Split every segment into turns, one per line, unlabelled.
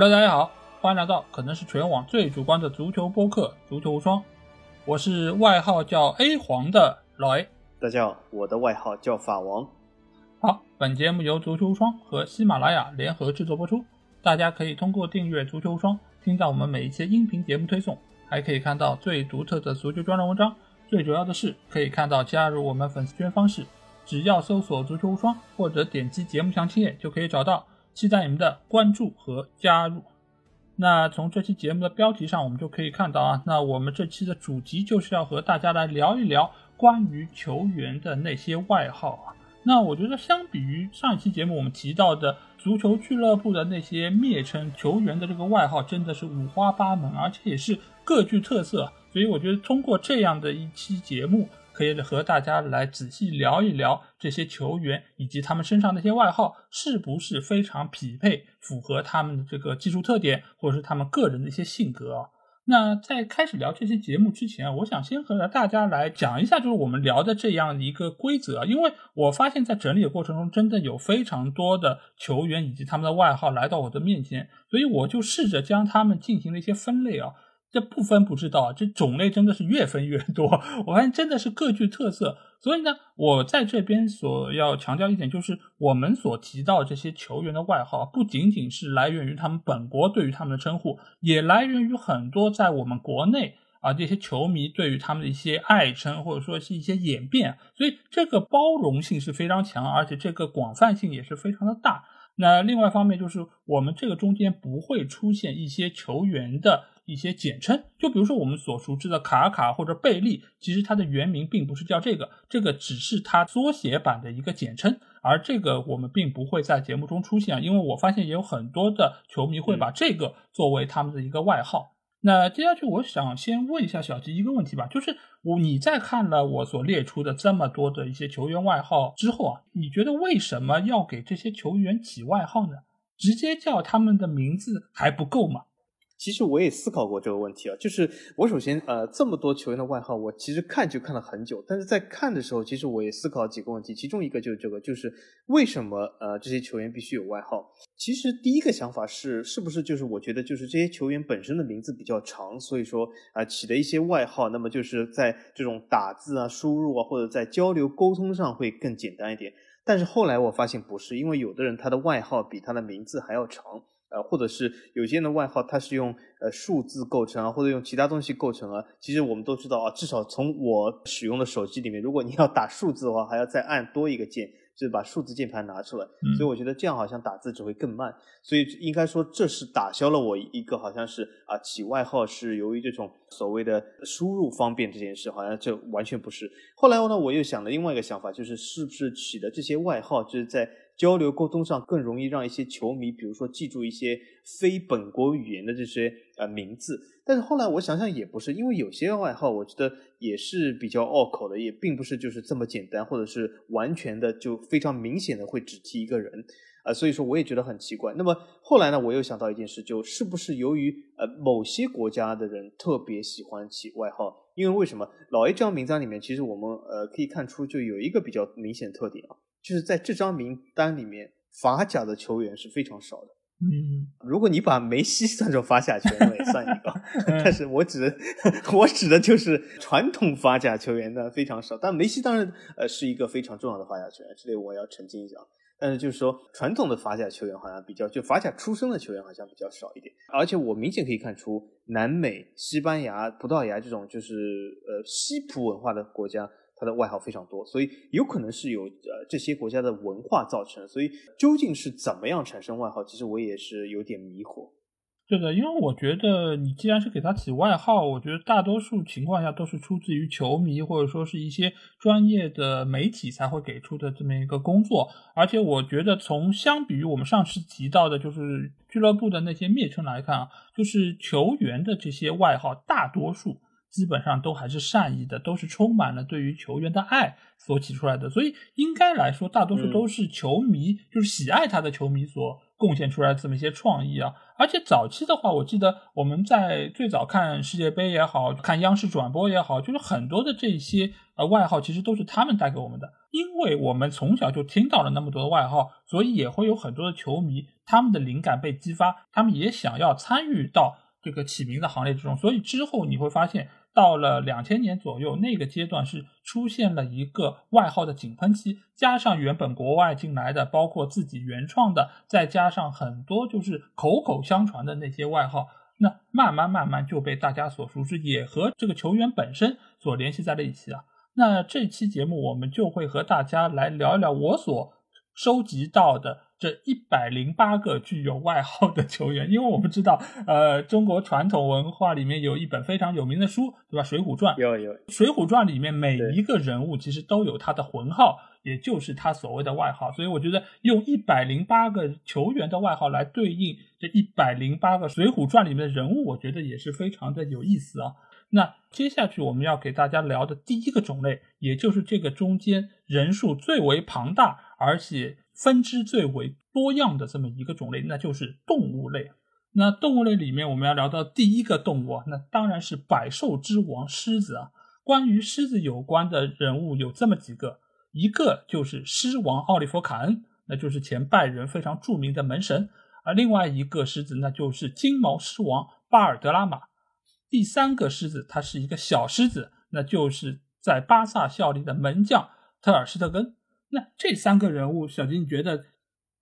Hello，大家好，欢迎来到可能是全网最主观的足球播客《足球无双》，我是外号叫 A 黄的老 A。
大家好，我的外号叫法王。
好，本节目由足球无双和喜马拉雅联合制作播出，大家可以通过订阅足球无双，听到我们每一期音频节目推送，还可以看到最独特的足球专栏文章。最主要的是，可以看到加入我们粉丝圈方式，只要搜索“足球无双”或者点击节目详情页就可以找到。期待你们的关注和加入。那从这期节目的标题上，我们就可以看到啊，那我们这期的主题就是要和大家来聊一聊关于球员的那些外号啊。那我觉得，相比于上一期节目我们提到的足球俱乐部的那些蔑称球员的这个外号，真的是五花八门，而且也是各具特色。所以我觉得，通过这样的一期节目。可以和大家来仔细聊一聊这些球员以及他们身上那些外号是不是非常匹配，符合他们的这个技术特点，或者是他们个人的一些性格啊。那在开始聊这期节目之前，我想先和大家来讲一下，就是我们聊的这样一个规则。因为我发现，在整理的过程中，真的有非常多的球员以及他们的外号来到我的面前，所以我就试着将他们进行了一些分类啊。这不分不知道，这种类真的是越分越多。我发现真的是各具特色，所以呢，我在这边所要强调一点就是，我们所提到这些球员的外号，不仅仅是来源于他们本国对于他们的称呼，也来源于很多在我们国内啊这些球迷对于他们的一些爱称，或者说是一些演变。所以这个包容性是非常强，而且这个广泛性也是非常的大。那另外一方面就是，我们这个中间不会出现一些球员的。一些简称，就比如说我们所熟知的卡卡或者贝利，其实它的原名并不是叫这个，这个只是它缩写版的一个简称，而这个我们并不会在节目中出现，因为我发现也有很多的球迷会把这个作为他们的一个外号。那接下去我想先问一下小吉一个问题吧，就是我你在看了我所列出的这么多的一些球员外号之后啊，你觉得为什么要给这些球员起外号呢？直接叫他们的名字还不够吗？
其实我也思考过这个问题啊，就是我首先呃这么多球员的外号，我其实看就看了很久，但是在看的时候，其实我也思考几个问题，其中一个就是这个，就是为什么呃这些球员必须有外号？其实第一个想法是，是不是就是我觉得就是这些球员本身的名字比较长，所以说啊起的一些外号，那么就是在这种打字啊、输入啊或者在交流沟通上会更简单一点。但是后来我发现不是，因为有的人他的外号比他的名字还要长。呃，或者是有些人的外号，它是用呃数字构成啊，或者用其他东西构成啊。其实我们都知道啊，至少从我使用的手机里面，如果你要打数字的话，还要再按多一个键，就是把数字键盘拿出来。所以我觉得这样好像打字只会更慢。所以应该说这是打消了我一个好像是啊起外号是由于这种所谓的输入方便这件事，好像这完全不是。后来呢，我又想了另外一个想法，就是是不是起的这些外号就是在。交流沟通上更容易让一些球迷，比如说记住一些非本国语言的这些呃名字，但是后来我想想也不是，因为有些外号我觉得也是比较拗口的，也并不是就是这么简单，或者是完全的就非常明显的会只提一个人啊，所以说我也觉得很奇怪。那么后来呢，我又想到一件事，就是不是由于呃某些国家的人特别喜欢起外号？因为为什么老 A 这张名单里面，其实我们呃可以看出就有一个比较明显的特点啊。就是在这张名单里面，法甲的球员是非常少的。
嗯，
如果你把梅西算作法甲球员，也算一个。但是我指的，我指的就是传统法甲球员的非常少。但梅西当然呃是一个非常重要的法甲球员，这里我要澄清一下。但是就是说，传统的法甲球员好像比较，就法甲出生的球员好像比较少一点。而且我明显可以看出，南美、西班牙、葡萄牙这种就是呃西普文化的国家。他的外号非常多，所以有可能是有呃这些国家的文化造成。所以究竟是怎么样产生外号，其实我也是有点迷惑。
对的，因为我觉得你既然是给他起外号，我觉得大多数情况下都是出自于球迷或者说是一些专业的媒体才会给出的这么一个工作。而且我觉得从相比于我们上次提到的，就是俱乐部的那些蔑称来看啊，就是球员的这些外号大多数。基本上都还是善意的，都是充满了对于球员的爱所起出来的，所以应该来说，大多数都是球迷，就是喜爱他的球迷所贡献出来这么一些创意啊。而且早期的话，我记得我们在最早看世界杯也好看央视转播也好，就是很多的这些呃外号，其实都是他们带给我们的。因为我们从小就听到了那么多的外号，所以也会有很多的球迷，他们的灵感被激发，他们也想要参与到这个起名的行列之中。所以之后你会发现。到了两千年左右，那个阶段是出现了一个外号的井喷期，加上原本国外进来的，包括自己原创的，再加上很多就是口口相传的那些外号，那慢慢慢慢就被大家所熟知，也和这个球员本身所联系在了一起啊。那这期节目我们就会和大家来聊一聊我所收集到的。这一百零八个具有外号的球员，因为我们知道，呃，中国传统文化里面有一本非常有名的书，对吧？《水浒传》
有有，《
水浒传》里面每一个人物其实都有他的魂号，也就是他所谓的外号。所以我觉得用一百零八个球员的外号来对应这一百零八个《水浒传》里面的人物，我觉得也是非常的有意思啊。那接下去我们要给大家聊的第一个种类，也就是这个中间人数最为庞大，而且。分支最为多样的这么一个种类，那就是动物类。那动物类里面，我们要聊到第一个动物，那当然是百兽之王狮子啊。关于狮子有关的人物有这么几个，一个就是狮王奥利弗·卡恩，那就是前拜仁非常著名的门神；而另外一个狮子，那就是金毛狮王巴尔德拉马。第三个狮子，它是一个小狮子，那就是在巴萨效力的门将特尔施特根。那这三个人物，小金，你觉得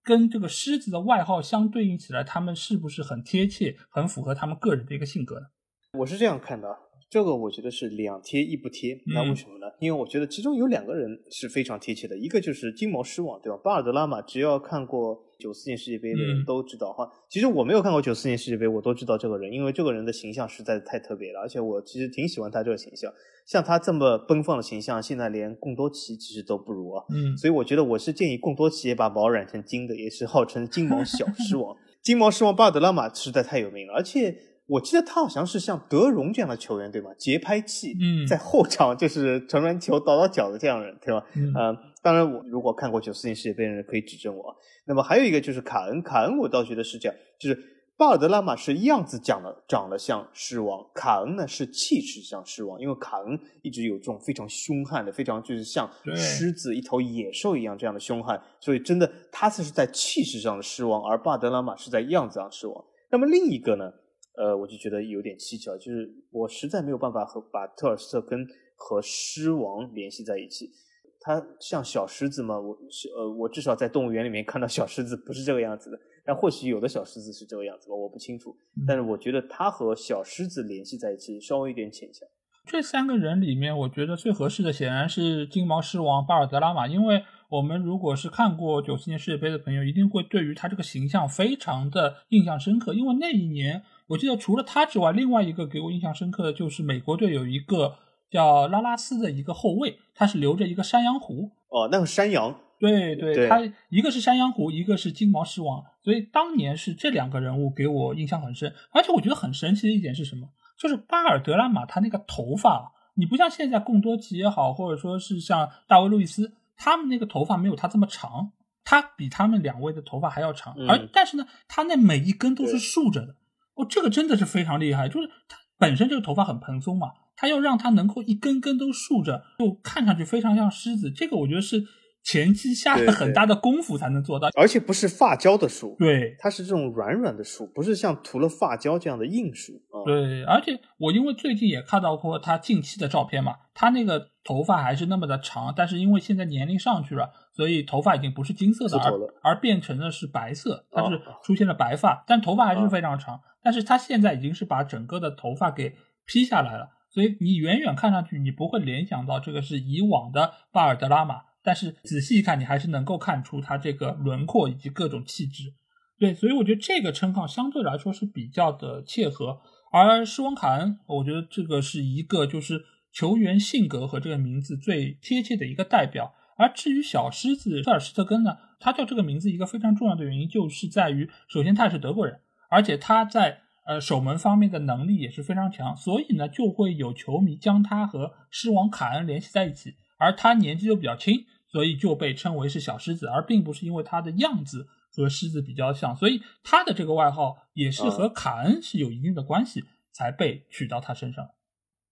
跟这个狮子的外号相对应起来，他们是不是很贴切，很符合他们个人的一个性格呢？
我是这样看的。这个我觉得是两贴一不贴，那为什么呢？因为我觉得其中有两个人是非常贴切的，一个就是金毛狮王，对吧？巴尔德拉马，只要看过九四年世界杯的人都知道哈。其实我没有看过九四年世界杯，我都知道这个人，因为这个人的形象实在是太特别了，而且我其实挺喜欢他这个形象。像他这么奔放的形象，现在连贡多奇其实都不如啊。嗯，所以我觉得我是建议贡多奇也把毛染成金的，也是号称金毛小狮王。金毛狮王巴尔德拉马实在太有名了，而且。我记得他好像是像德容这样的球员，对吗？节拍器，嗯，在后场就是传传球、倒倒脚的这样人，对吧？嗯，当然，我如果看过九四年世界杯的人可以指正我。那么还有一个就是卡恩，卡恩我倒觉得是这样，就是巴尔德拉马是样子长得长得像狮王，卡恩呢是气势像狮王，因为卡恩一直有这种非常凶悍的、非常就是像狮子、一头野兽一样这样的凶悍，所以真的他是在气势上的狮王，而巴尔德拉马是在样子上狮王。那么另一个呢？呃，我就觉得有点蹊跷，就是我实在没有办法和把特尔斯特根和狮王联系在一起。他像小狮子吗？我呃，我至少在动物园里面看到小狮子不是这个样子的。但或许有的小狮子是这个样子吧，我不清楚。但是我觉得他和小狮子联系在一起稍微有点牵强。
这三个人里面，我觉得最合适的显然是金毛狮王巴尔德拉玛，因为我们如果是看过九四年世界杯的朋友，一定会对于他这个形象非常的印象深刻，因为那一年。我记得除了他之外，另外一个给我印象深刻的就是美国队有一个叫拉拉斯的一个后卫，他是留着一个山羊胡。
哦，那个山羊。
对对，他一个是山羊胡，一个是金毛狮王，所以当年是这两个人物给我印象很深。而且我觉得很神奇的一点是什么？就是巴尔德拉马他那个头发，你不像现在贡多奇也好，或者说是像大卫路易斯，他们那个头发没有他这么长，他比他们两位的头发还要长，而但是呢，他那每一根都是竖着的。哦，这个真的是非常厉害，就是他本身这个头发很蓬松嘛，他要让他能够一根根都竖着，就看上去非常像狮子。这个我觉得是前期下了很大的功夫才能做到，
而且不是发胶的梳，
对，
它是这种软软的梳，不是像涂了发胶这样的硬梳。
对，而且我因为最近也看到过他近期的照片嘛，他那个头发还是那么的长，但是因为现在年龄上去了，所以头发已经不是金色的，而而变成的是白色，它是出现了白发，但头发还是非常长。但是他现在已经是把整个的头发给披下来了，所以你远远看上去你不会联想到这个是以往的巴尔德拉马，但是仔细一看你还是能够看出他这个轮廓以及各种气质。对，所以我觉得这个称号相对来说是比较的切合。而施王卡恩，我觉得这个是一个就是球员性格和这个名字最贴切的一个代表。而至于小狮子特尔施特根呢，他叫这个名字一个非常重要的原因就是在于，首先他是德国人。而且他在呃守门方面的能力也是非常强，所以呢就会有球迷将他和狮王卡恩联系在一起。而他年纪又比较轻，所以就被称为是小狮子，而并不是因为它的样子和狮子比较像，所以它的这个外号也是和卡恩是有一定的关系，才被取到它身上。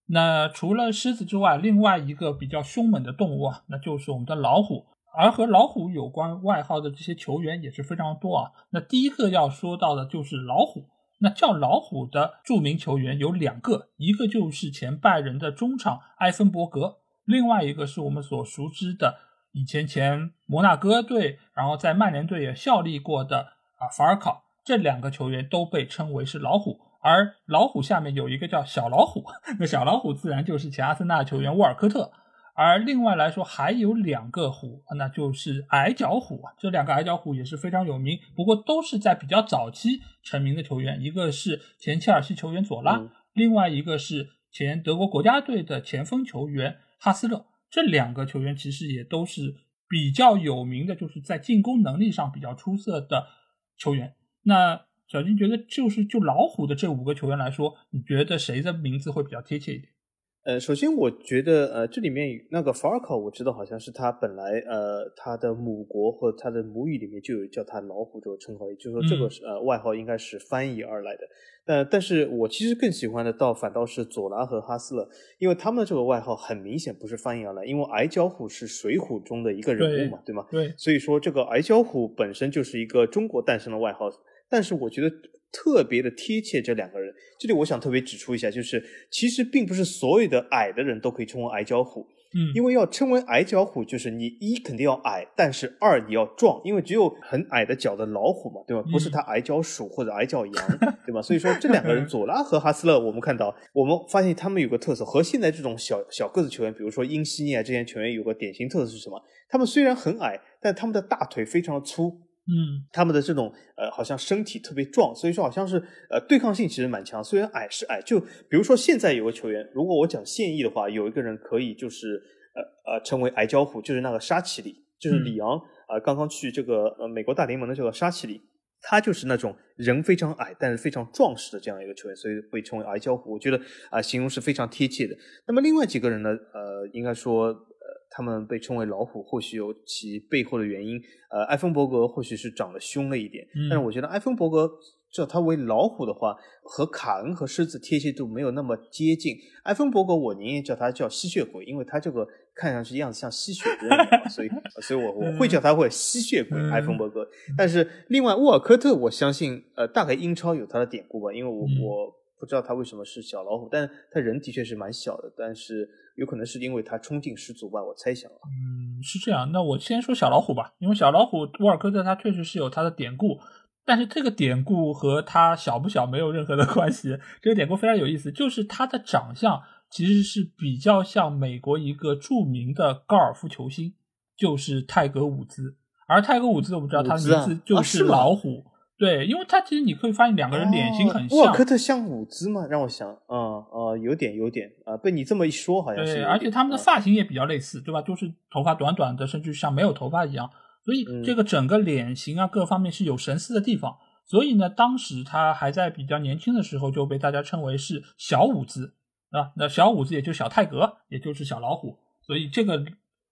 那除了狮子之外，另外一个比较凶猛的动物啊，那就是我们的老虎。而和老虎有关外号的这些球员也是非常多啊。那第一个要说到的就是老虎。那叫老虎的著名球员有两个，一个就是前拜仁的中场埃森伯格，另外一个是我们所熟知的以前前摩纳哥队，然后在曼联队也效力过的啊法尔考。这两个球员都被称为是老虎。而老虎下面有一个叫小老虎，那小老虎自然就是前阿森纳球员沃尔科特。而另外来说，还有两个虎，那就是矮脚虎啊。这两个矮脚虎也是非常有名，不过都是在比较早期成名的球员。一个是前切尔西球员佐拉，另外一个是前德国国家队的前锋球员哈斯勒。这两个球员其实也都是比较有名的，就是在进攻能力上比较出色的球员。那小金觉得，就是就老虎的这五个球员来说，你觉得谁的名字会比较贴切一点？
呃，首先我觉得，呃，这里面那个法尔考，我知道好像是他本来，呃，他的母国或他的母语里面就有叫他老虎这个称号，也就是说这个是呃外号应该是翻译而来的。呃，但是我其实更喜欢的倒反倒是佐拉和哈斯勒，因为他们的这个外号很明显不是翻译而来，因为矮脚虎是水浒中的一个人物嘛，对吗？
对，
所以说这个矮脚虎本身就是一个中国诞生的外号，但是我觉得。特别的贴切，这两个人，这里我想特别指出一下，就是其实并不是所有的矮的人都可以称为矮脚虎，
嗯，
因为要称为矮脚虎，就是你一肯定要矮，但是二你要壮，因为只有很矮的脚的老虎嘛，对吧？不是他矮脚鼠或者矮脚羊，对吧？所以说这两个人，佐拉和哈斯勒，我们看到，我们发现他们有个特色，和现在这种小小个子球员，比如说英西尼啊这些球员有个典型特色是什么？他们虽然很矮，但他们的大腿非常的粗。
嗯，
他们的这种呃，好像身体特别壮，所以说好像是呃，对抗性其实蛮强。虽然矮是矮，就比如说现在有个球员，如果我讲现役的话，有一个人可以就是呃呃成为矮脚虎，就是那个沙奇里，就是里昂啊，刚刚去这个呃美国大联盟的这个沙奇里，他就是那种人非常矮，但是非常壮实的这样一个球员，所以被称为矮脚虎。我觉得啊，形容是非常贴切的。那么另外几个人呢，呃，应该说。他们被称为老虎，或许有其背后的原因。呃，埃芬伯格或许是长得凶了一点，但是我觉得埃芬伯格叫他为老虎的话，和卡恩和狮子贴切度没有那么接近。埃芬伯格我宁愿叫他叫吸血鬼，因为他这个看上去样子像吸血鬼，所以 所以我我会叫他为吸血鬼埃芬伯格。但是另外沃尔科特，我相信呃大概英超有他的典故吧，因为我我不知道他为什么是小老虎，但他人的确是蛮小的，但是。有可能是因为他冲劲十足吧，我猜想啊。
嗯，是这样。那我先说小老虎吧，因为小老虎沃尔科特他确实是有他的典故，但是这个典故和他小不小没有任何的 关系。这个典故非常有意思，就是他的长相其实是比较像美国一个著名的高尔夫球星，就是泰格伍兹。而泰格伍兹，我们知道他的名字就是老虎。对，因为他其实你可以发现两个人脸型很像。
沃尔科特像伍兹吗？让我想，啊啊，有点有点啊，被你这么一说，好像是。
对，而且他们的发型也比较类似，对吧？就是头发短短的，甚至像没有头发一样。所以这个整个脸型啊，各方面是有神似的地方。所以呢，当时他还在比较年轻的时候，就被大家称为是小伍兹啊。那小伍兹也就小泰格，也就是小老虎。所以这个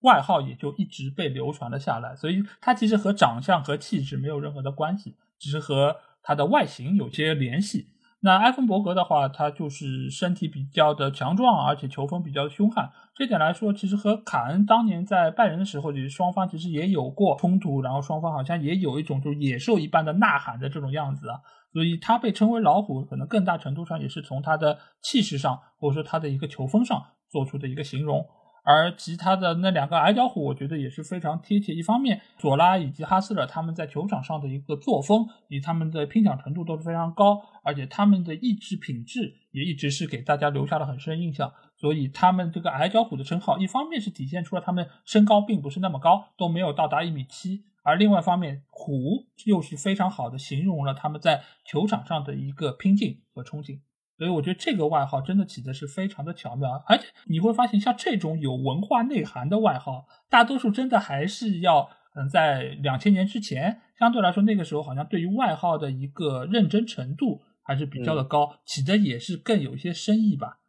外号也就一直被流传了下来。所以他其实和长相和气质没有任何的关系。其实和他的外形有些联系。那埃芬伯格的话，他就是身体比较的强壮，而且球风比较凶悍。这点来说，其实和卡恩当年在拜仁的时候，其实双方其实也有过冲突，然后双方好像也有一种就是野兽一般的呐喊的这种样子啊。所以他被称为老虎，可能更大程度上也是从他的气势上，或者说他的一个球风上做出的一个形容。而其他的那两个矮脚虎，我觉得也是非常贴切。一方面，佐拉以及哈斯勒他们在球场上的一个作风，以及他们的拼抢程度都是非常高，而且他们的意志品质也一直是给大家留下了很深印象。所以，他们这个矮脚虎的称号，一方面是体现出了他们身高并不是那么高，都没有到达一米七；而另外一方面，虎又是非常好的形容了他们在球场上的一个拼劲和冲劲。所以我觉得这个外号真的起的是非常的巧妙，而且你会发现，像这种有文化内涵的外号，大多数真的还是要嗯，在两千年之前，相对来说那个时候好像对于外号的一个认真程度还是比较的高，起的也是更有一些深意吧。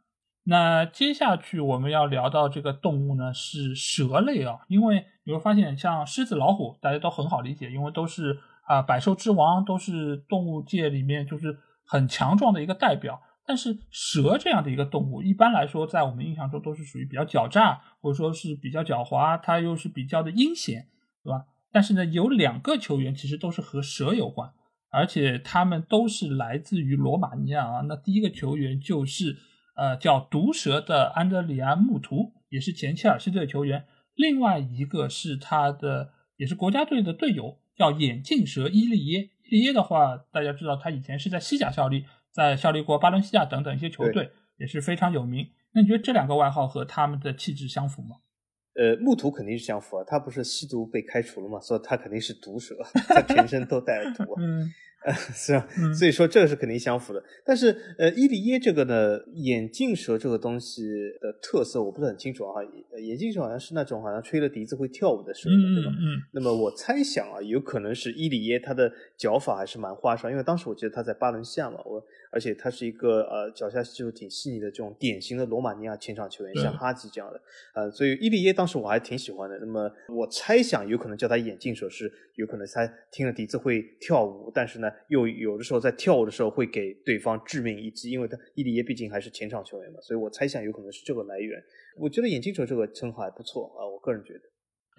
那接下去我们要聊到这个动物呢是蛇类啊，因为你会发现像狮子、老虎大家都很好理解，因为都是啊百兽之王，都是动物界里面就是很强壮的一个代表。但是蛇这样的一个动物，一般来说在我们印象中都是属于比较狡诈，或者说是比较狡猾，它又是比较的阴险，对吧？但是呢，有两个球员其实都是和蛇有关，而且他们都是来自于罗马尼亚啊。那第一个球员就是呃叫毒蛇的安德里安穆图，也是前切尔西队球员。另外一个是他的也是国家队的队友，叫眼镜蛇伊利耶。伊利耶的话，大家知道他以前是在西甲效力。在效力过巴伦西亚等等一些球队，也是非常有名。那你觉得这两个外号和他们的气质相符吗？
呃，木图肯定是相符啊，他不是吸毒被开除了嘛，所以他肯定是毒蛇，他全身都带着毒。嗯。是啊，所以说这个是肯定相符的。但是，呃，伊利耶这个呢，眼镜蛇这个东西的特色我不是很清楚啊。眼镜蛇好像是那种好像吹了笛子会跳舞的蛇，对吧？嗯。那么我猜想啊，有可能是伊利耶他的脚法还是蛮花哨，因为当时我记得他在巴伦西亚嘛，我而且他是一个呃脚下技术挺细腻的这种典型的罗马尼亚前场球员，像哈吉这样的，呃，所以伊利耶当时我还挺喜欢的。那么我猜想有可能叫他眼镜手是有可能他听了笛子会跳舞，但是呢。又有的时候在跳舞的时候会给对方致命一击，因为他伊利耶毕竟还是前场球员嘛，所以我猜想有可能是这个来源。我觉得眼镜手这个称号还不错啊，我个人觉得。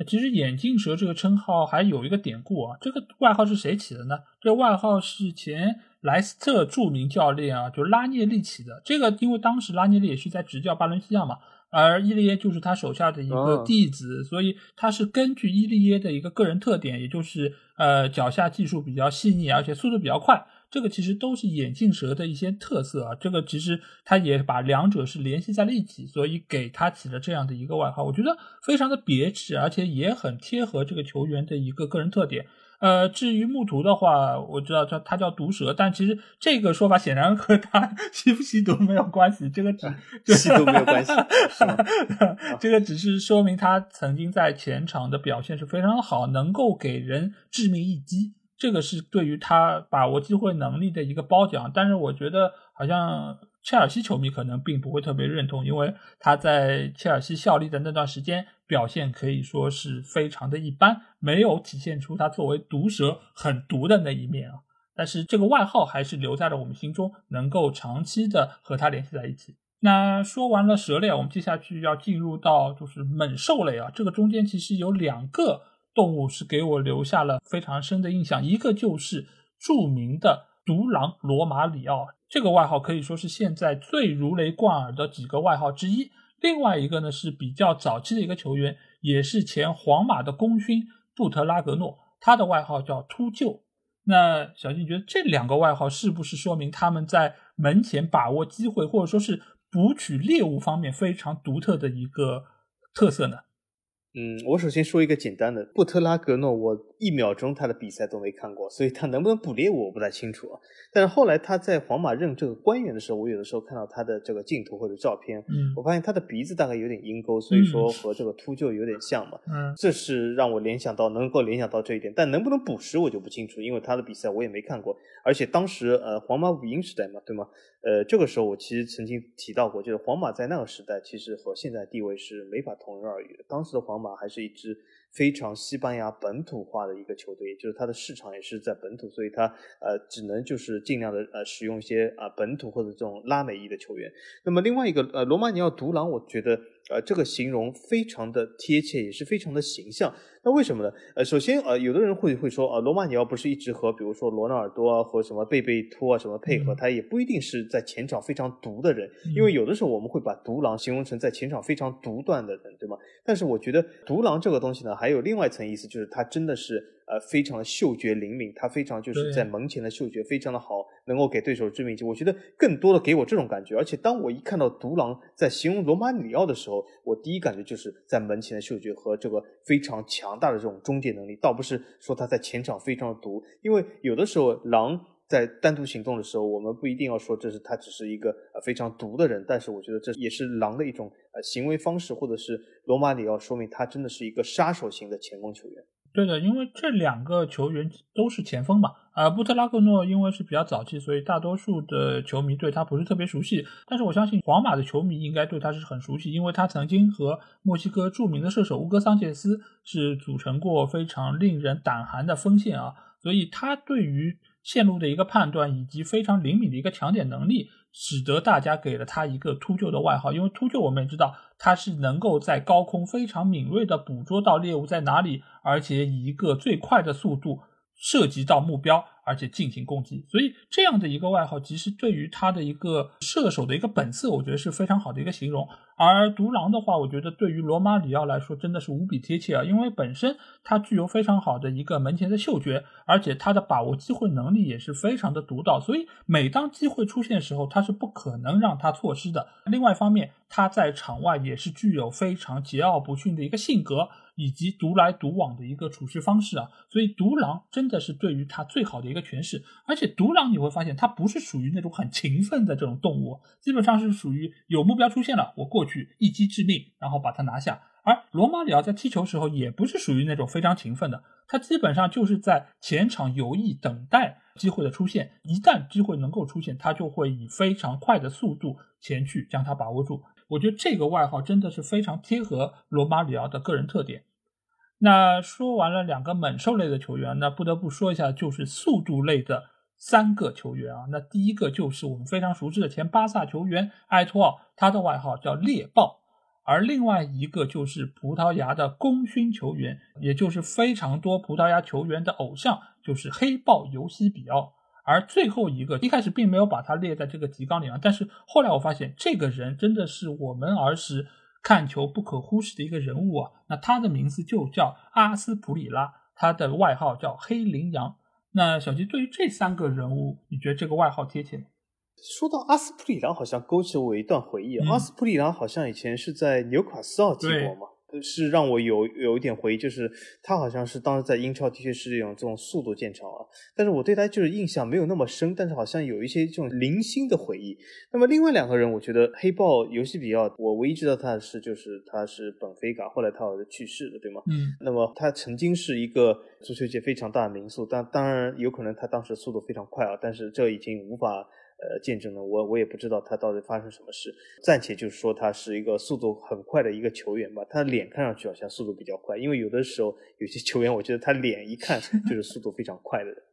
其实眼镜蛇这个称号还有一个典故啊，这个外号是谁起的呢？这外号是前莱斯特著名教练啊，就是拉涅利起的。这个因为当时拉涅利也是在执教巴伦西亚嘛。而伊利耶就是他手下的一个弟子，所以他是根据伊利耶的一个个人特点，也就是呃脚下技术比较细腻，而且速度比较快，这个其实都是眼镜蛇的一些特色啊。这个其实他也把两者是联系在了一起，所以给他起了这样的一个外号，我觉得非常的别致，而且也很贴合这个球员的一个个人特点。呃，至于木图的话，我知道他他叫毒蛇，但其实这个说法显然和他 吸不吸毒没有关系。这个只
吸毒没有关系，
这个只是说明他曾经在前场的表现是非常好，能够给人致命一击。这个是对于他把握机会能力的一个褒奖。但是我觉得好像。切尔西球迷可能并不会特别认同，因为他在切尔西效力的那段时间表现可以说是非常的一般，没有体现出他作为毒蛇很毒的那一面啊。但是这个外号还是留在了我们心中，能够长期的和他联系在一起。那说完了蛇类，我们接下去要进入到就是猛兽类啊。这个中间其实有两个动物是给我留下了非常深的印象，一个就是著名的独狼罗马里奥。这个外号可以说是现在最如雷贯耳的几个外号之一。另外一个呢是比较早期的一个球员，也是前皇马的功勋布特拉格诺，他的外号叫秃鹫。那小金觉得这两个外号是不是说明他们在门前把握机会，或者说是捕取猎物方面非常独特的一个特色呢？
嗯，我首先说一个简单的，布特拉格诺，我一秒钟他的比赛都没看过，所以他能不能捕猎我不太清楚啊。但是后来他在皇马任这个官员的时候，我有的时候看到他的这个镜头或者照片，嗯，我发现他的鼻子大概有点鹰钩，所以说和这个秃鹫有点像嘛，嗯，这是让我联想到能够联想到这一点。但能不能捕食我就不清楚，因为他的比赛我也没看过，而且当时呃皇马五鹰时代嘛，对吗？呃，这个时候我其实曾经提到过，就是皇马在那个时代其实和现在地位是没法同日而语的。当时的皇马还是一支非常西班牙本土化的一个球队，就是它的市场也是在本土，所以它呃只能就是尽量的呃使用一些啊本土或者这种拉美裔的球员。那么另外一个呃罗马尼亚独狼，我觉得。呃，这个形容非常的贴切，也是非常的形象。那为什么呢？呃，首先，呃，有的人会会说，呃，罗马尼奥不是一直和比如说罗纳尔多啊和什么贝贝托啊什么配合，他也不一定是在前场非常独的人，因为有的时候我们会把独狼形容成在前场非常独断的人，对吗？但是我觉得独狼这个东西呢，还有另外一层意思，就是他真的是。呃，非常的嗅觉灵敏，他非常就是在门前的嗅觉非常的好，能够给对手致命击。我觉得更多的给我这种感觉，而且当我一看到独狼在形容罗马里奥的时候，我第一感觉就是在门前的嗅觉和这个非常强大的这种终结能力，倒不是说他在前场非常的毒，因为有的时候狼在单独行动的时候，我们不一定要说这是他只是一个呃非常毒的人，但是我觉得这也是狼的一种呃行为方式，或者是罗马里奥说明他真的是一个杀手型的前锋球员。
对的，因为这两个球员都是前锋嘛。啊，布特拉克诺因为是比较早期，所以大多数的球迷对他不是特别熟悉。但是我相信皇马的球迷应该对他是很熟悉，因为他曾经和墨西哥著名的射手乌戈桑切斯是组成过非常令人胆寒的锋线啊。所以他对于线路的一个判断以及非常灵敏的一个抢点能力，使得大家给了他一个秃鹫的外号。因为秃鹫我们也知道，它是能够在高空非常敏锐的捕捉到猎物在哪里，而且以一个最快的速度涉及到目标。而且进行攻击，所以这样的一个外号，其实对于他的一个射手的一个本色，我觉得是非常好的一个形容。而独狼的话，我觉得对于罗马里奥来说真的是无比贴切啊，因为本身他具有非常好的一个门前的嗅觉，而且他的把握机会能力也是非常的独到，所以每当机会出现的时候，他是不可能让他错失的。另外一方面，他在场外也是具有非常桀骜不驯的一个性格。以及独来独往的一个处事方式啊，所以独狼真的是对于他最好的一个诠释。而且独狼你会发现，它不是属于那种很勤奋的这种动物，基本上是属于有目标出现了，我过去一击致命，然后把它拿下。而罗马里奥在踢球时候也不是属于那种非常勤奋的，他基本上就是在前场游弋等待机会的出现，一旦机会能够出现，他就会以非常快的速度前去将它把握住。我觉得这个外号真的是非常贴合罗马里奥的个人特点。那说完了两个猛兽类的球员，那不得不说一下就是速度类的三个球员啊。那第一个就是我们非常熟知的前巴萨球员埃托奥，他的外号叫猎豹；而另外一个就是葡萄牙的功勋球员，也就是非常多葡萄牙球员的偶像，就是黑豹尤西比奥。而最后一个，一开始并没有把他列在这个提纲里啊，但是后来我发现这个人真的是我们儿时看球不可忽视的一个人物啊。那他的名字就叫阿斯普里拉，他的外号叫黑羚羊。那小吉对于这三个人物，你觉得这个外号贴切吗？
说到阿斯普里拉，好像勾起了我一段回忆啊。阿斯普里拉好像以前是在纽卡斯尔踢过嘛。是让我有有一点回忆，就是他好像是当时在英超的确是这种这种速度见长啊，但是我对他就是印象没有那么深，但是好像有一些这种零星的回忆。那么另外两个人，我觉得黑豹游戏比较，我唯一知道他的是就是他是本菲卡，后来他好像去世了，对吗？
嗯。
那么他曾经是一个足球界非常大的名宿，但当然有可能他当时速度非常快啊，但是这已经无法。呃，见证了我，我也不知道他到底发生什么事。暂且就说他是一个速度很快的一个球员吧。他脸看上去好像速度比较快，因为有的时候有些球员，我觉得他脸一看就 是速度非常快的人。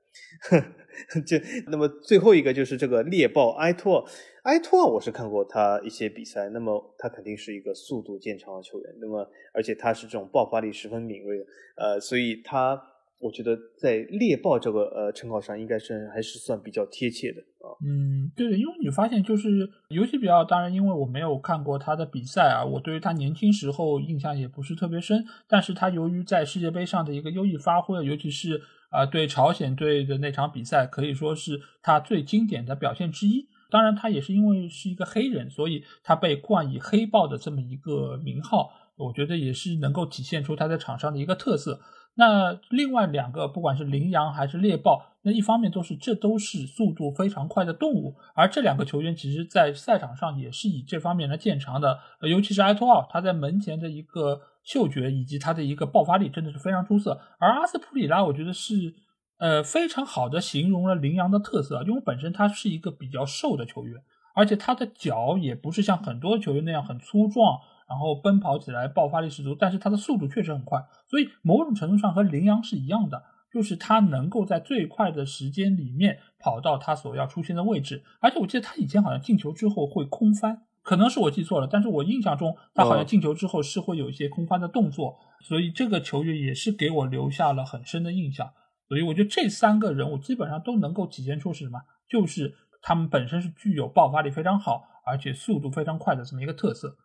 就那么最后一个就是这个猎豹埃托，埃托我是看过他一些比赛，那么他肯定是一个速度见长的球员。那么而且他是这种爆发力十分敏锐的，呃，所以他。我觉得在猎豹这个呃称号上，应该是还是算比较贴切的啊。
嗯，对的，因为你发现就是尤其比较，当然因为我没有看过他的比赛啊，我对于他年轻时候印象也不是特别深。但是他由于在世界杯上的一个优异发挥，尤其是啊对朝鲜队的那场比赛，可以说是他最经典的表现之一。当然，他也是因为是一个黑人，所以他被冠以黑豹的这么一个名号，我觉得也是能够体现出他在场上的一个特色。那另外两个，不管是羚羊还是猎豹，那一方面都是这都是速度非常快的动物，而这两个球员其实在赛场上也是以这方面来见长的。尤其是埃托奥，他在门前的一个嗅觉以及他的一个爆发力真的是非常出色。而阿斯普里拉，我觉得是呃非常好的形容了羚羊的特色，因为本身他是一个比较瘦的球员，而且他的脚也不是像很多球员那样很粗壮。然后奔跑起来爆发力十足，但是他的速度确实很快，所以某种程度上和羚羊是一样的，就是他能够在最快的时间里面跑到他所要出现的位置。而且我记得他以前好像进球之后会空翻，可能是我记错了，但是我印象中他好像进球之后是会有一些空翻的动作，所以这个球员也是给我留下了很深的印象。所以我觉得这三个人物基本上都能够体现出是什么，就是他们本身是具有爆发力非常好，而且速度非常快的这么一个特色。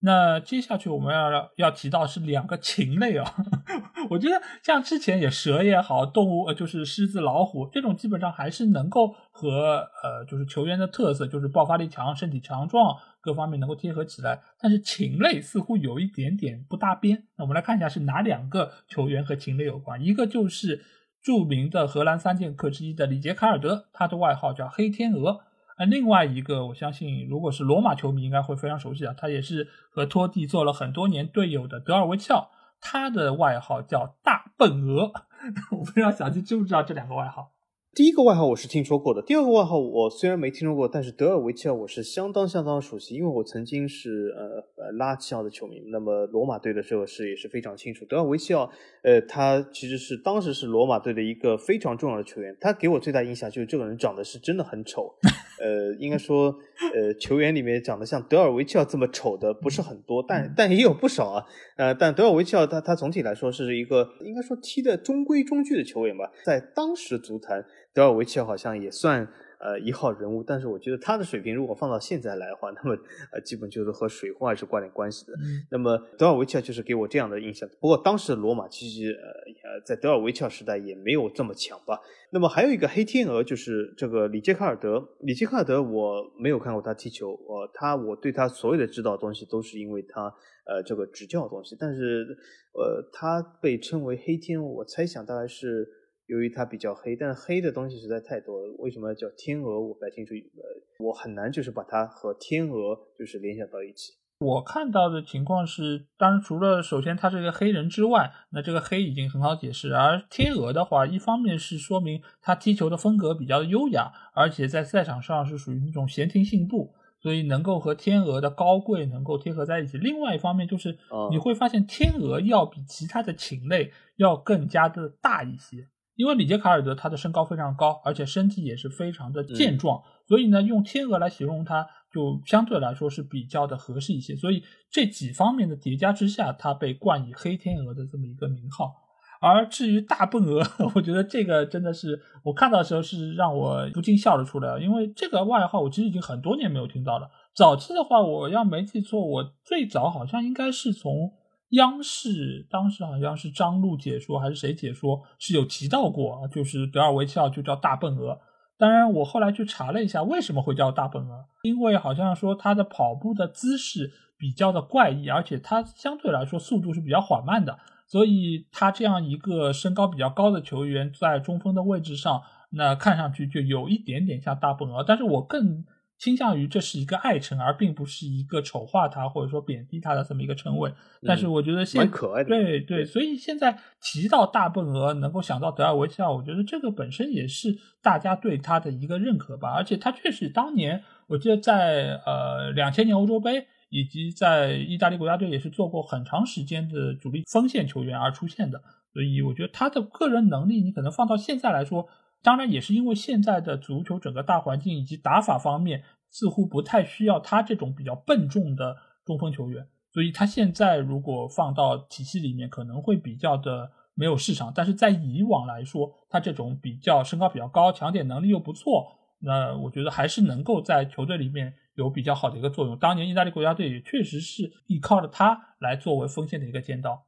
那接下去我们要要提到是两个禽类啊，我觉得像之前也蛇也好，动物呃就是狮子、老虎这种，基本上还是能够和呃就是球员的特色，就是爆发力强、身体强壮各方面能够贴合起来。但是禽类似乎有一点点不搭边。那我们来看一下是哪两个球员和禽类有关，一个就是著名的荷兰三剑客之一的里杰卡尔德，他的外号叫黑天鹅。那另外一个，我相信如果是罗马球迷应该会非常熟悉啊，他也是和托蒂做了很多年队友的德尔维乔，他的外号叫大笨鹅。我不知道小鸡知不知道这两个外号？
第一个外号我是听说过的，第二个外号我虽然没听说过，但是德尔维奇奥我是相当相当熟悉，因为我曾经是呃呃拉齐奥的球迷，那么罗马队的时候是也是非常清楚。德尔维奇奥，呃，他其实是当时是罗马队的一个非常重要的球员，他给我最大印象就是这个人长得是真的很丑，呃，应该说，呃，球员里面长得像德尔维奇奥这么丑的不是很多，但但也有不少啊，呃，但德尔维奇奥他他总体来说是一个应该说踢的中规中矩的球员吧，在当时足坛。德尔维奇好像也算呃一号人物，但是我觉得他的水平如果放到现在来的话，那么呃基本就是和水货还是挂点关系的。那么德尔维奇就是给我这样的印象。不过当时的罗马其实呃呃在德尔维奇时代也没有这么强吧。那么还有一个黑天鹅就是这个里杰卡尔德。里杰卡尔德我没有看过他踢球，呃他我对他所有的指导东西都是因为他呃这个执教的东西，但是呃他被称为黑天鹅，我猜想大概是。由于它比较黑，但是黑的东西实在太多了。为什么叫天鹅？我不太清楚。呃，我很难就是把它和天鹅就是联想到一起。
我看到的情况是，当然除了首先他是一个黑人之外，那这个黑已经很好解释。而天鹅的话，一方面是说明他踢球的风格比较优雅，而且在赛场上是属于那种闲庭信步，所以能够和天鹅的高贵能够贴合在一起。另外一方面就是你会发现天鹅要比其他的禽类要更加的大一些。因为里杰卡尔德他的身高非常高，而且身体也是非常的健壮，所以呢，用天鹅来形容他就相对来说是比较的合适一些。所以这几方面的叠加之下，他被冠以黑天鹅的这么一个名号。而至于大笨鹅，我觉得这个真的是我看到的时候是让我不禁笑了出来，因为这个外号我其实已经很多年没有听到了。早期的话，我要没记错，我最早好像应该是从。央视当时好像是张璐解说还是谁解说，是有提到过，就是德尔维奇奥就叫大笨鹅。当然，我后来去查了一下，为什么会叫大笨鹅？因为好像说他的跑步的姿势比较的怪异，而且他相对来说速度是比较缓慢的，所以他这样一个身高比较高的球员在中锋的位置上，那看上去就有一点点像大笨鹅。但是我更。倾向于这是一个爱称，而并不是一个丑化他或者说贬低他的这么一个称谓。但是我觉得现
可爱的
对对，所以现在提到大笨鹅，能够想到德尔维切尔，我觉得这个本身也是大家对他的一个认可吧。而且他确实当年，我记得在呃两千年欧洲杯以及在意大利国家队也是做过很长时间的主力锋线球员而出现的。所以我觉得他的个人能力，你可能放到现在来说。当然，也是因为现在的足球整个大环境以及打法方面，似乎不太需要他这种比较笨重的中锋球员，所以他现在如果放到体系里面，可能会比较的没有市场。但是在以往来说，他这种比较身高比较高、抢点能力又不错，那我觉得还是能够在球队里面有比较好的一个作用。当年意大利国家队也确实是依靠着他来作为锋线的一个尖刀。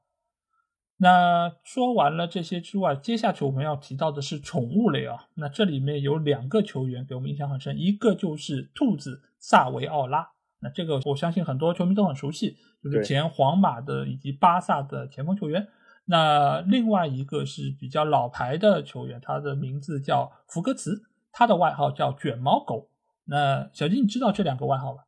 那说完了这些之外，接下去我们要提到的是宠物类啊。那这里面有两个球员给我们印象很深，一个就是兔子萨维奥拉。那这个我相信很多球迷都很熟悉，就是前皇马的以及巴萨的前锋球员。那另外一个是比较老牌的球员，他的名字叫福格茨，他的外号叫卷毛狗。那小金，你知道这两个外号吧？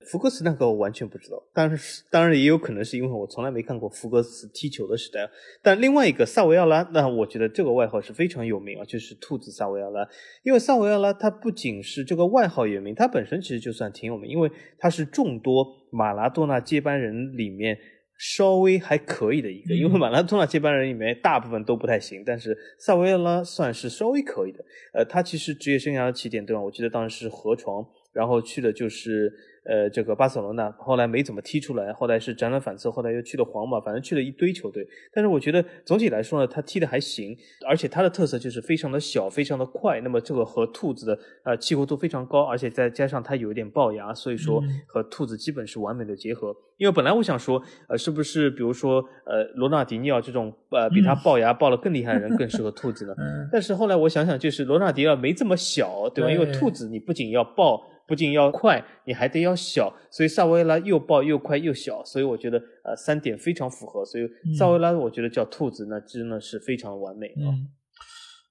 福格斯那个我完全不知道，但是当然也有可能是因为我从来没看过福格斯踢球的时代。但另外一个萨维奥拉，那我觉得这个外号是非常有名啊，就是兔子萨维奥拉。因为萨维奥拉他不仅是这个外号有名，他本身其实就算挺有名，因为他是众多马拉多纳接班人里面稍微还可以的一个。因为马拉多纳接班人里面大部分都不太行，但是萨维奥拉算是稍微可以的。呃，他其实职业生涯的起点对吧？我记得当时是河床，然后去的就是。呃，这个巴塞罗那后来没怎么踢出来，后来是辗转反侧，后来又去了皇马，反正去了一堆球队。但是我觉得总体来说呢，他踢的还行，而且他的特色就是非常的小，非常的快。那么这个和兔子的呃契合度非常高，而且再加上他有一点龅牙，所以说和兔子基本是完美的结合。因为本来我想说，呃，是不是比如说呃罗纳迪尼奥这种呃比他龅牙龅了更厉害的人更适合兔子呢？但是后来我想想，就是罗纳迪奥没这么小，对吧？因为兔子你不仅要抱。不仅要快，你还得要小，所以萨维拉又爆又快又小，所以我觉得呃三点非常符合，所以萨维拉我觉得叫兔子，那真的是非常完美啊。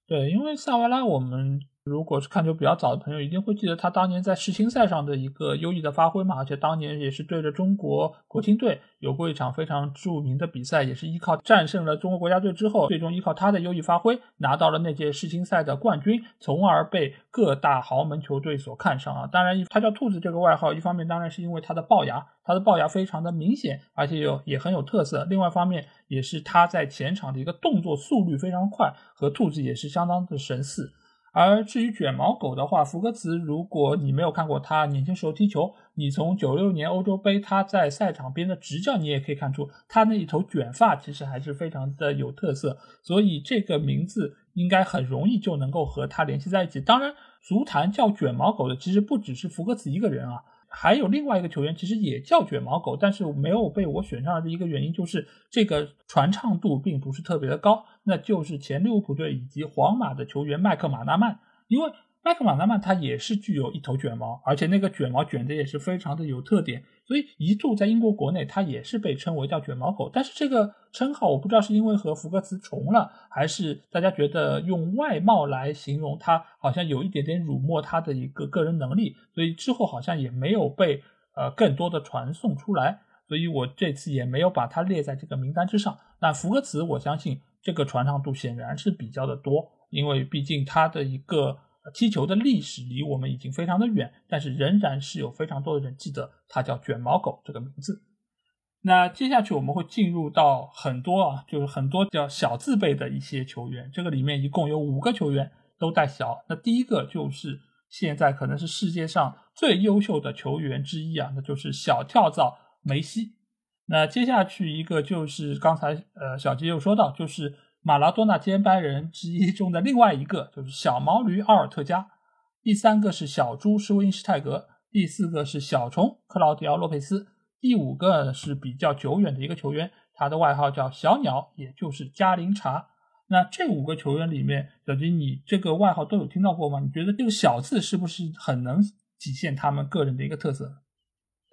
对，因为萨维拉我们如果是看球比较早的朋友，一定会记得他当年在世青赛上的一个优异的发挥嘛，而且当年也是对着中国国青队有过一场非常著名的比赛，也是依靠战胜了中国国家队之后，最终依靠他的优异发挥拿到了那届世青赛的冠军，从而被各大豪门球队所看上啊。当然，他叫兔子这个外号，一方面当然是因为他的龅牙，他的龅牙非常的明显，而且有也很有特色；另外一方面也是他在前场的一个动作速率非常快，和兔子也是相当的神似。而至于卷毛狗的话，福格茨，如果你没有看过他年轻时候踢球，你从九六年欧洲杯他在赛场边的执教，你也可以看出他那一头卷发其实还是非常的有特色，所以这个名字应该很容易就能够和他联系在一起。当然，足坛叫卷毛狗的其实不只是福格茨一个人啊。还有另外一个球员，其实也叫卷毛狗，但是没有被我选上来的一个原因就是这个传唱度并不是特别的高，那就是前利物浦队以及皇马的球员麦克马纳曼，因为。麦克马纳曼他也是具有一头卷毛，而且那个卷毛卷的也是非常的有特点，所以一度在英国国内他也是被称为叫卷毛狗。但是这个称号我不知道是因为和福格茨重了，还是大家觉得用外貌来形容他好像有一点点辱没他的一个个人能力，所以之后好像也没有被呃更多的传送出来，所以我这次也没有把他列在这个名单之上。但福格茨我相信这个传唱度显然是比较的多，因为毕竟他的一个。踢球的历史离我们已经非常的远，但是仍然是有非常多的人记得他叫卷毛狗这个名字。那接下去我们会进入到很多啊，就是很多叫小字辈的一些球员，这个里面一共有五个球员都带小。那第一个就是现在可能是世界上最优秀的球员之一啊，那就是小跳蚤梅西。那接下去一个就是刚才呃小杰又说到，就是。马拉多纳接班人之一中的另外一个就是小毛驴奥尔特加，第三个是小猪施温施泰格，第四个是小虫克劳迪奥洛佩斯，第五个是比较久远的一个球员，他的外号叫小鸟，也就是加林查。那这五个球员里面，小金你这个外号都有听到过吗？你觉得这个小字是不是很能体现他们个人的一个特色？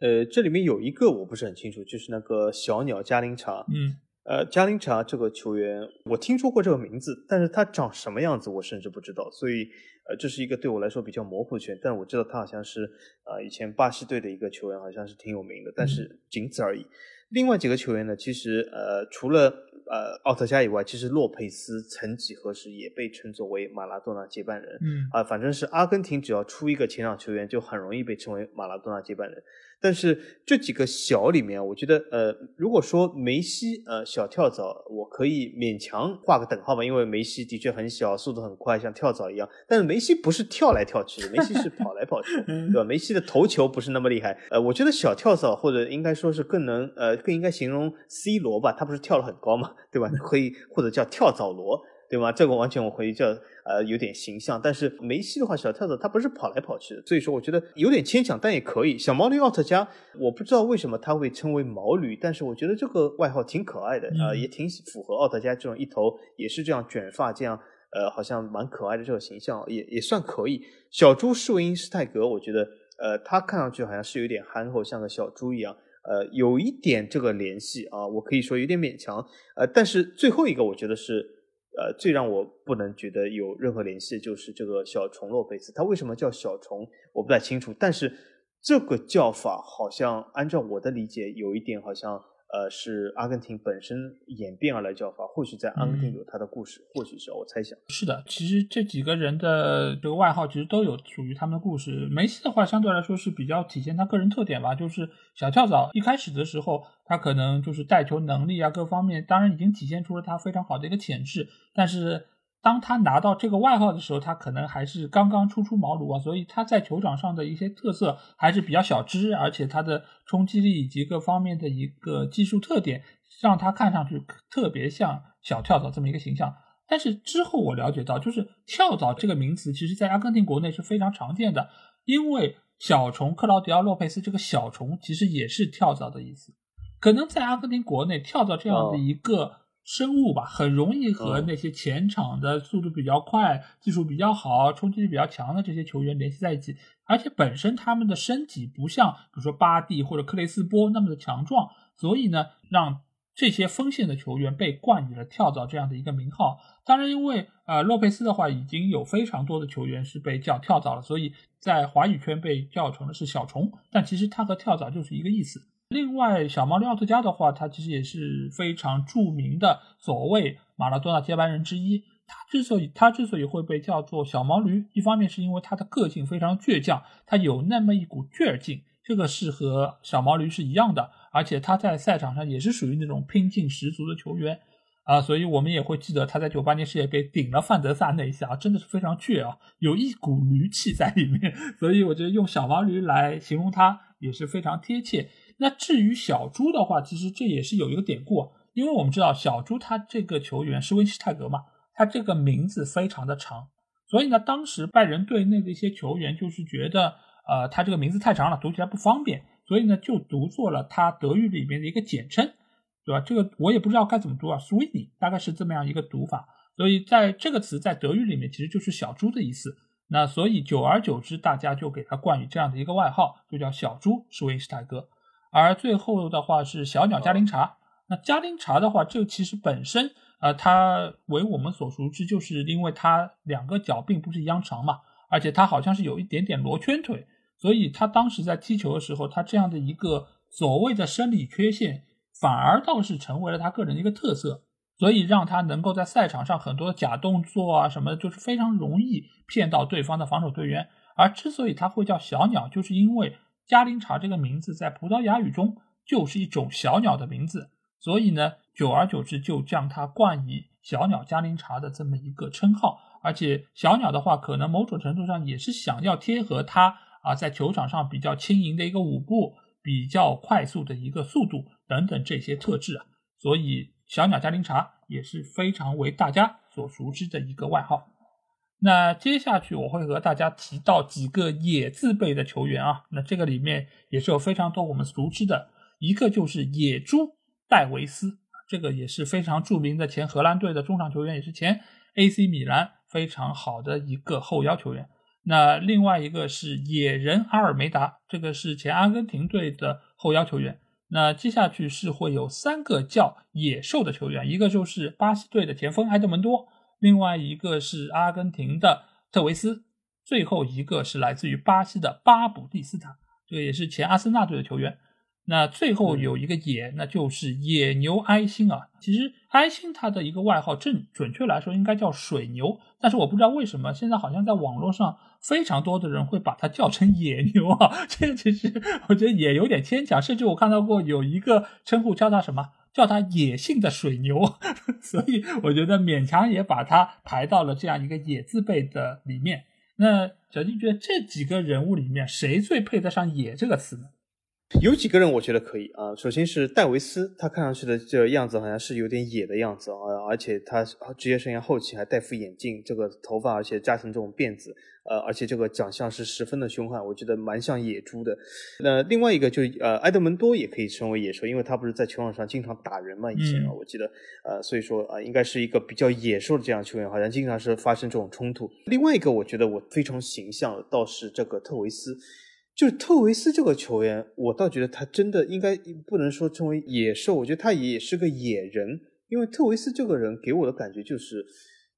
呃，这里面有一个我不是很清楚，就是那个小鸟加林查。
嗯。
呃，加林查这个球员，我听说过这个名字，但是他长什么样子我甚至不知道，所以呃，这是一个对我来说比较模糊的球员。但是我知道他好像是呃以前巴西队的一个球员，好像是挺有名的，但是仅此而已。另外几个球员呢，其实呃除了呃奥特加以外，其实洛佩斯曾几何时也被称作为马拉多纳接班人。
嗯
啊，反正是阿根廷只要出一个前场球员，就很容易被称为马拉多纳接班人。但是这几个小里面，我觉得，呃，如果说梅西，呃，小跳蚤，我可以勉强画个等号吧，因为梅西的确很小，速度很快，像跳蚤一样。但是梅西不是跳来跳去的，梅西是跑来跑去，对吧？梅西的头球不是那么厉害。呃，我觉得小跳蚤或者应该说是更能，呃，更应该形容 C 罗吧，他不是跳得很高嘛，对吧？可以或者叫跳蚤罗。对吗？这个完全我可以叫呃有点形象，但是梅西的话，小跳蚤他不是跑来跑去的，所以说我觉得有点牵强，但也可以。小毛驴奥特加，我不知道为什么他会称为毛驴，但是我觉得这个外号挺可爱的啊，也挺符合奥特加这种一头也是这样卷发，这样呃好像蛮可爱的这个形象，也也算可以。小猪施维因施泰格，我觉得呃他看上去好像是有点憨厚，像个小猪一样，呃有一点这个联系啊，我可以说有点勉强。呃，但是最后一个我觉得是。呃，最让我不能觉得有任何联系的就是这个小虫洛佩斯，他为什么叫小虫，我不太清楚。但是这个叫法好像按照我的理解，有一点好像。呃，是阿根廷本身演变而来叫法，或许在阿根廷有他的故事，或许是我猜想。
是的，其实这几个人的这个外号其实都有属于他们的故事。梅西的话相对来说是比较体现他个人特点吧，就是小跳蚤。一开始的时候，他可能就是带球能力啊各方面，当然已经体现出了他非常好的一个潜质，但是。当他拿到这个外号的时候，他可能还是刚刚初出茅庐啊，所以他在球场上的一些特色还是比较小只，而且他的冲击力以及各方面的一个技术特点，让他看上去特别像小跳蚤这么一个形象。但是之后我了解到，就是跳蚤这个名词，其实在阿根廷国内是非常常见的，因为小虫克劳迪奥洛佩斯这个小虫其实也是跳蚤的意思，可能在阿根廷国内跳蚤这样的一个。生物吧，很容易和那些前场的速度比较快、技术比较好、冲击力比较强的这些球员联系在一起，而且本身他们的身体不像，比如说巴蒂或者克雷斯波那么的强壮，所以呢，让这些锋线的球员被冠以了跳蚤这样的一个名号。当然，因为呃洛佩斯的话已经有非常多的球员是被叫跳蚤了，所以在华语圈被叫成的是小虫。但其实它和跳蚤就是一个意思。另外，小毛驴奥特加的话，他其实也是非常著名的所谓马拉多纳接班人之一。他之所以他之所以会被叫做小毛驴，一方面是因为他的个性非常倔强，他有那么一股倔劲，这个是和小毛驴是一样的。而且他在赛场上也是属于那种拼劲十足的球员啊，所以我们也会记得他在九八年世界杯顶了范德萨那一下，真的是非常倔啊，有一股驴气在里面。所以我觉得用小毛驴来形容他也是非常贴切。那至于小猪的话，其实这也是有一个典故，因为我们知道小猪他这个球员是温斯泰格嘛，他这个名字非常的长，所以呢，当时拜仁队内的一些球员就是觉得，呃，他这个名字太长了，读起来不方便，所以呢，就读作了他德语里面的一个简称，对吧？这个我也不知道该怎么读啊 s w e e n y 大概是这么样一个读法，所以在这个词在德语里面其实就是小猪的意思。那所以久而久之，大家就给他冠以这样的一个外号，就叫小猪施温斯泰格。而最后的话是小鸟加林查，那加林查的话，这个其实本身，呃，它为我们所熟知，就是因为它两个脚并不是一样长嘛，而且它好像是有一点点罗圈腿，所以他当时在踢球的时候，他这样的一个所谓的生理缺陷，反而倒是成为了他个人的一个特色，所以让他能够在赛场上很多假动作啊什么，就是非常容易骗到对方的防守队员。而之所以他会叫小鸟，就是因为。加林查这个名字在葡萄牙语中就是一种小鸟的名字，所以呢，久而久之就将它冠以小鸟加林查的这么一个称号。而且小鸟的话，可能某种程度上也是想要贴合它啊，在球场上比较轻盈的一个舞步、比较快速的一个速度等等这些特质啊。所以小鸟加林查也是非常为大家所熟知的一个外号。那接下去我会和大家提到几个野字辈的球员啊，那这个里面也是有非常多我们熟知的，一个就是野猪戴维斯，这个也是非常著名的前荷兰队的中场球员，也是前 AC 米兰非常好的一个后腰球员。那另外一个是野人阿尔梅达，这个是前阿根廷队的后腰球员。那接下去是会有三个叫野兽的球员，一个就是巴西队的前锋埃德蒙多。另外一个是阿根廷的特维斯，最后一个是来自于巴西的巴卜蒂斯塔，这个也是前阿森纳队的球员。那最后有一个野，那就是野牛埃辛啊。其实埃辛他的一个外号，正准确来说应该叫水牛，但是我不知道为什么现在好像在网络上非常多的人会把它叫成野牛啊。这个其实我觉得也有点牵强，甚至我看到过有一个称呼叫他什么。叫他野性的水牛，所以我觉得勉强也把他排到了这样一个野字辈的里面。那小金觉得这几个人物里面，谁最配得上“野”这个词呢？
有几个人我觉得可以啊，首先是戴维斯，他看上去的这样子好像是有点野的样子啊，而且他职业生涯后期还戴副眼镜，这个头发而且扎成这种辫子，呃，而且这个长相是十分的凶悍，我觉得蛮像野猪的。那另外一个就呃埃德蒙多也可以称为野兽，因为他不是在球场上经常打人嘛，以前啊我记得，呃，所以说啊应该是一个比较野兽的这样球员，好像经常是发生这种冲突。另外一个我觉得我非常形象的倒是这个特维斯。就是特维斯这个球员，我倒觉得他真的应该不能说称为野兽，我觉得他也是个野人。因为特维斯这个人给我的感觉就是，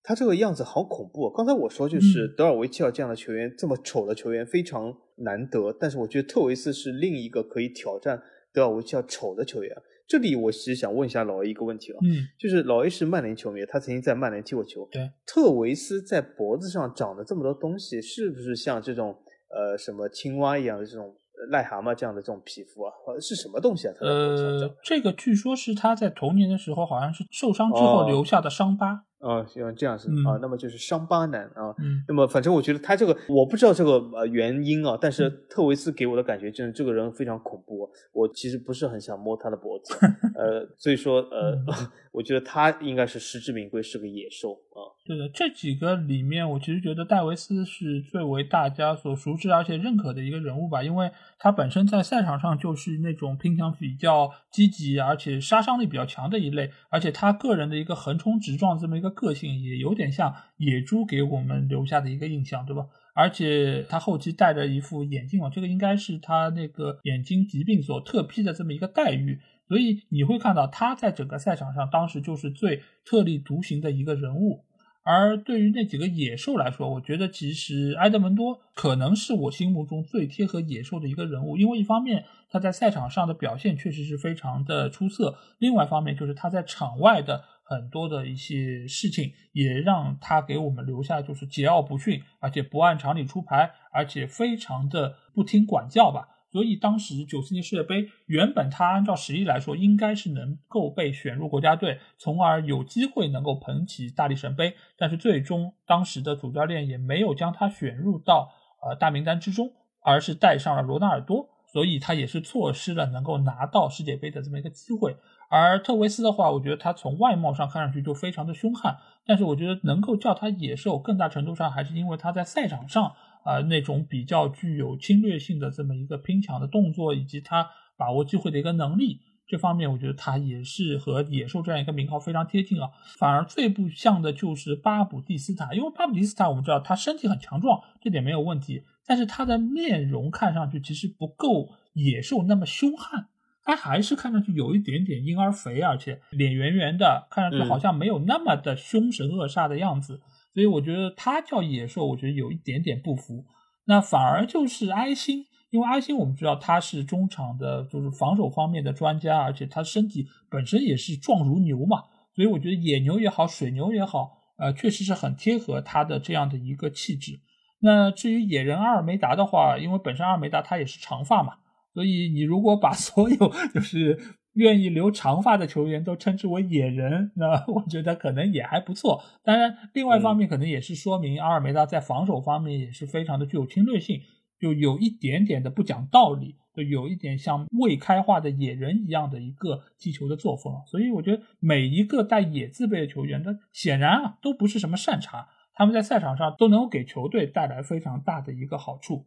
他这个样子好恐怖。刚才我说就是德尔维切尔这样的球员，这么丑的球员非常难得，但是我觉得特维斯是另一个可以挑战德尔维切尔丑的球员。这里我其实想问一下老 A 一个问题啊，
嗯，
就是老 A 是曼联球迷，他曾经在曼联踢过球，
对，
特维斯在脖子上长了这么多东西，是不是像这种？呃，什么青蛙一样的这种癞蛤蟆这样的这种皮肤啊，是什么东西啊？
呃，这个据说是他在童年的时候好像是受伤之后留下的伤疤。
啊，像这样是啊，那么就是伤疤男啊。那么反正我觉得他这个我不知道这个呃原因啊，但是特维斯给我的感觉就是这个人非常恐怖，我其实不是很想摸他的脖子，呃，所以说呃，我觉得他应该是实至名归是个野兽啊。
对的，这几个里面，我其实觉得戴维斯是最为大家所熟知而且认可的一个人物吧，因为他本身在赛场上就是那种拼抢比较积极，而且杀伤力比较强的一类，而且他个人的一个横冲直撞这么一个个性，也有点像野猪给我们留下的一个印象，对吧？而且他后期戴着一副眼镜嘛，这个应该是他那个眼睛疾病所特批的这么一个待遇。所以你会看到他在整个赛场上当时就是最特立独行的一个人物。而对于那几个野兽来说，我觉得其实埃德蒙多可能是我心目中最贴合野兽的一个人物，因为一方面他在赛场上的表现确实是非常的出色，另外一方面就是他在场外的很多的一些事情也让他给我们留下就是桀骜不驯，而且不按常理出牌，而且非常的不听管教吧。所以当时九四年世界杯，原本他按照实力来说，应该是能够被选入国家队，从而有机会能够捧起大力神杯。但是最终当时的主教练也没有将他选入到呃大名单之中，而是带上了罗纳尔多，所以他也是错失了能够拿到世界杯的这么一个机会。而特维斯的话，我觉得他从外貌上看上去就非常的凶悍，但是我觉得能够叫他野兽，更大程度上还是因为他在赛场上。啊，那种比较具有侵略性的这么一个拼抢的动作，以及他把握机会的一个能力，这方面我觉得他也是和野兽这样一个名号非常贴近啊。反而最不像的就是巴布蒂斯塔，因为巴布蒂斯塔我们知道他身体很强壮，这点没有问题，但是他的面容看上去其实不够野兽那么凶悍，他还是看上去有一点点婴儿肥，而且脸圆圆的，看上去好像没有那么的凶神恶煞的样子。所以我觉得他叫野兽，我觉得有一点点不服。那反而就是埃辛，因为埃辛我们知道他是中场的，就是防守方面的专家，而且他身体本身也是壮如牛嘛。所以我觉得野牛也好，水牛也好，呃，确实是很贴合他的这样的一个气质。那至于野人阿尔梅达的话，因为本身阿尔梅达他也是长发嘛，所以你如果把所有 就是。愿意留长发的球员都称之为野人，那 我觉得可能也还不错。当然，另外一方面可能也是说明阿尔梅达在防守方面也是非常的具有侵略性，就有一点点的不讲道理，就有一点像未开化的野人一样的一个踢球的作风。所以我觉得每一个带“野”字辈的球员，他显然啊都不是什么善茬，他们在赛场上都能够给球队带来非常大的一个好处。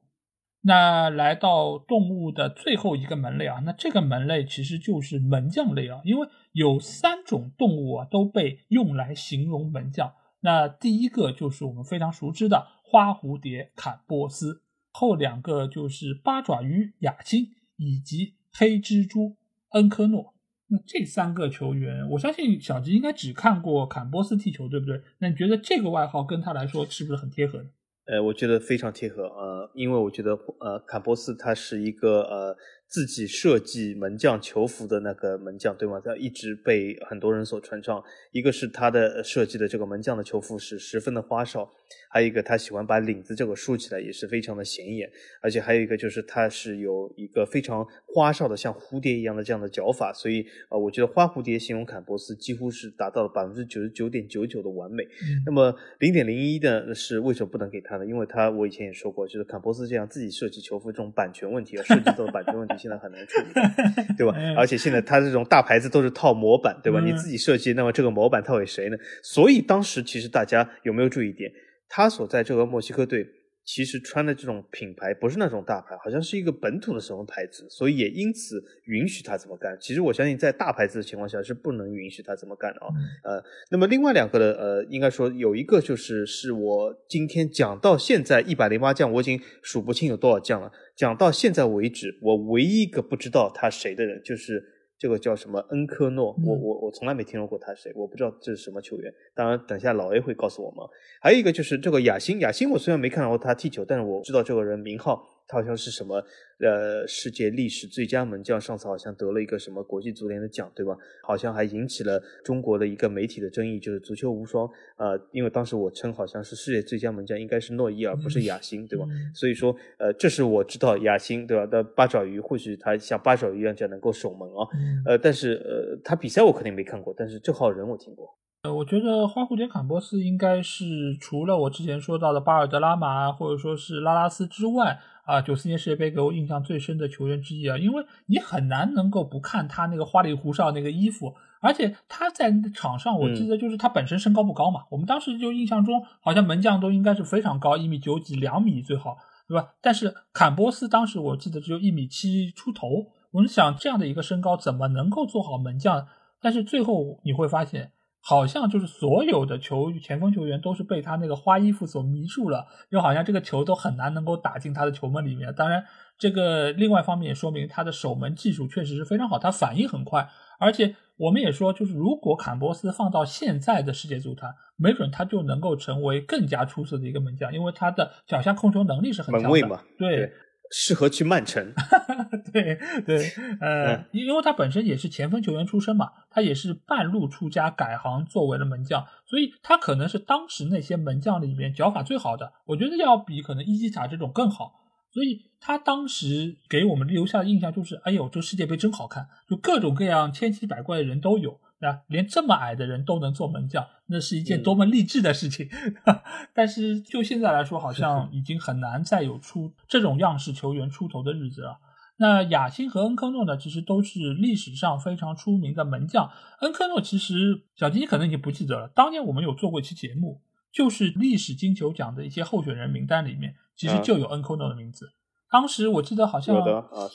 那来到动物的最后一个门类啊，那这个门类其实就是门将类啊，因为有三种动物啊都被用来形容门将。那第一个就是我们非常熟知的花蝴蝶坎波斯，后两个就是八爪鱼雅辛以及黑蜘蛛恩科诺。那这三个球员，我相信小吉应该只看过坎波斯踢球，对不对？那你觉得这个外号跟他来说是不是很贴合呢？
呃，我觉得非常贴合，呃，因为我觉得，呃，坎波斯他是一个呃。自己设计门将球服的那个门将，对吗？他一直被很多人所传唱。一个是他的设计的这个门将的球服是十分的花哨，还有一个他喜欢把领子这个竖起来，也是非常的显眼。而且还有一个就是他是有一个非常花哨的像蝴蝶一样的这样的脚法，所以呃，我觉得花蝴蝶形容坎波斯几乎是达到了百分之九十九点九九的完美。那么零点零一的是为什么不能给他呢？因为他我以前也说过，就是坎波斯这样自己设计球服这种版权问题，要涉及到版权问题。现在很难处理，对吧？而且现在他这种大牌子都是套模板，对吧？你自己设计，那么这个模板套给谁呢？所以当时其实大家有没有注意一点？他所在这个墨西哥队。其实穿的这种品牌不是那种大牌，好像是一个本土的什么牌子，所以也因此允许他这么干。其实我相信在大牌子的情况下是不能允许他这么干的啊。呃，那么另外两个的呃，应该说有一个就是是我今天讲到现在一百零八将，我已经数不清有多少将了。讲到现在为止，我唯一一个不知道他谁的人就是。这个叫什么恩科诺？我我我从来没听说过他是谁，我不知道这是什么球员。当然，等下老 A 会告诉我们。还有一个就是这个雅辛，雅辛我虽然没看到过他踢球，但是我知道这个人名号。他好像是什么呃世界历史最佳门将，上次好像得了一个什么国际足联的奖，对吧？好像还引起了中国的一个媒体的争议，就是足球无双。呃，因为当时我称好像是世界最佳门将应该是诺伊尔，不是雅辛，对吧？所以说，呃，这是我知道雅辛，对吧？的八爪鱼或许他像八爪鱼一样，就能够守门啊。呃，但是呃，他比赛我肯定没看过，但是这号人我听过。
呃，我觉得花蝴蝶坎波斯应该是除了我之前说到的巴尔德拉马或者说是拉拉斯之外。啊，九四年世界杯给我印象最深的球员之一啊，因为你很难能够不看他那个花里胡哨那个衣服，而且他在场上，我记得就是他本身身高不高嘛，我们当时就印象中好像门将都应该是非常高，一米九几、两米最好，对吧？但是坎波斯当时我记得只有一米七出头，我们想这样的一个身高怎么能够做好门将？但是最后你会发现。好像就是所有的球前锋球员都是被他那个花衣服所迷住了，又好像这个球都很难能够打进他的球门里面。当然，这个另外一方面也说明他的守门技术确实是非常好，他反应很快。而且我们也说，就是如果坎波斯放到现在的世界足坛，没准他就能够成为更加出色的一个门将，因为他的脚下控球能力是很强
的嘛。
对。
适合去曼城，
对对，呃，因为他本身也是前锋球员出身嘛，他也是半路出家改行作为了门将，所以他可能是当时那些门将里面脚法最好的，我觉得要比可能伊基塔这种更好，所以他当时给我们留下的印象就是，哎呦，这世界杯真好看，就各种各样千奇百怪的人都有。啊，连这么矮的人都能做门将，那是一件多么励志的事情！但是就现在来说，好像已经很难再有出这种样式球员出头的日子了。那亚辛和恩科诺呢，其实都是历史上非常出名的门将。恩科诺其实小金可能已经不记得了，当年我们有做过一期节目，就是历史金球奖的一些候选人名单里面，其实就有恩科诺的名字。当时我记得好像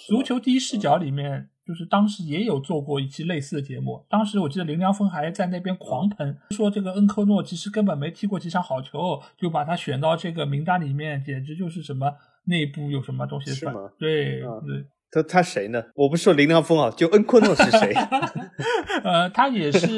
足球第一视角里面。就是当时也有做过一期类似的节目，当时我记得林良锋还在那边狂喷，说这个恩科诺其实根本没踢过几场好球，就把他选到这个名单里面，简直就是什么内部有什么东西
是吗？
对对，
他他谁呢？我不是说林良锋啊，就恩科诺是谁？
呃，他也是，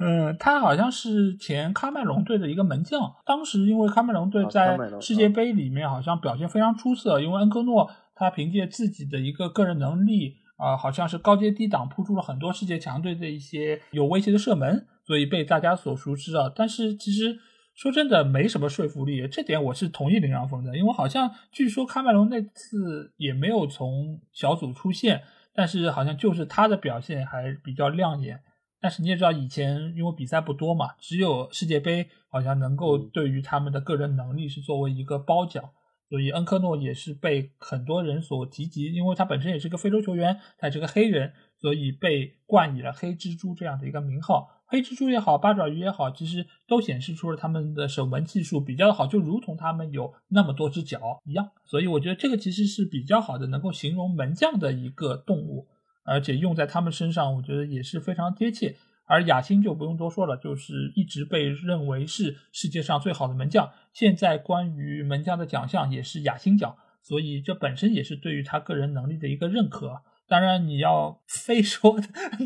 嗯，他好像是前喀麦隆队的一个门将，当时因为喀麦隆队在世界杯里面好像表现非常出色，因为恩科诺。他凭借自己的一个个人能力，啊，好像是高接低挡扑出了很多世界强队的一些有威胁的射门，所以被大家所熟知啊。但是其实说真的，没什么说服力。这点我是同意林良峰的，因为好像据说喀麦隆那次也没有从小组出线，但是好像就是他的表现还比较亮眼。但是你也知道，以前因为比赛不多嘛，只有世界杯好像能够对于他们的个人能力是作为一个褒奖。所以恩科诺也是被很多人所提及，因为他本身也是个非洲球员，他是个黑人，所以被冠以了“黑蜘蛛”这样的一个名号。黑蜘蛛也好，八爪鱼也好，其实都显示出了他们的守门技术比较好，就如同他们有那么多只脚一样。所以我觉得这个其实是比较好的，能够形容门将的一个动物，而且用在他们身上，我觉得也是非常贴切。而亚辛就不用多说了，就是一直被认为是世界上最好的门将。现在关于门将的奖项也是亚辛奖，所以这本身也是对于他个人能力的一个认可。当然，你要 非说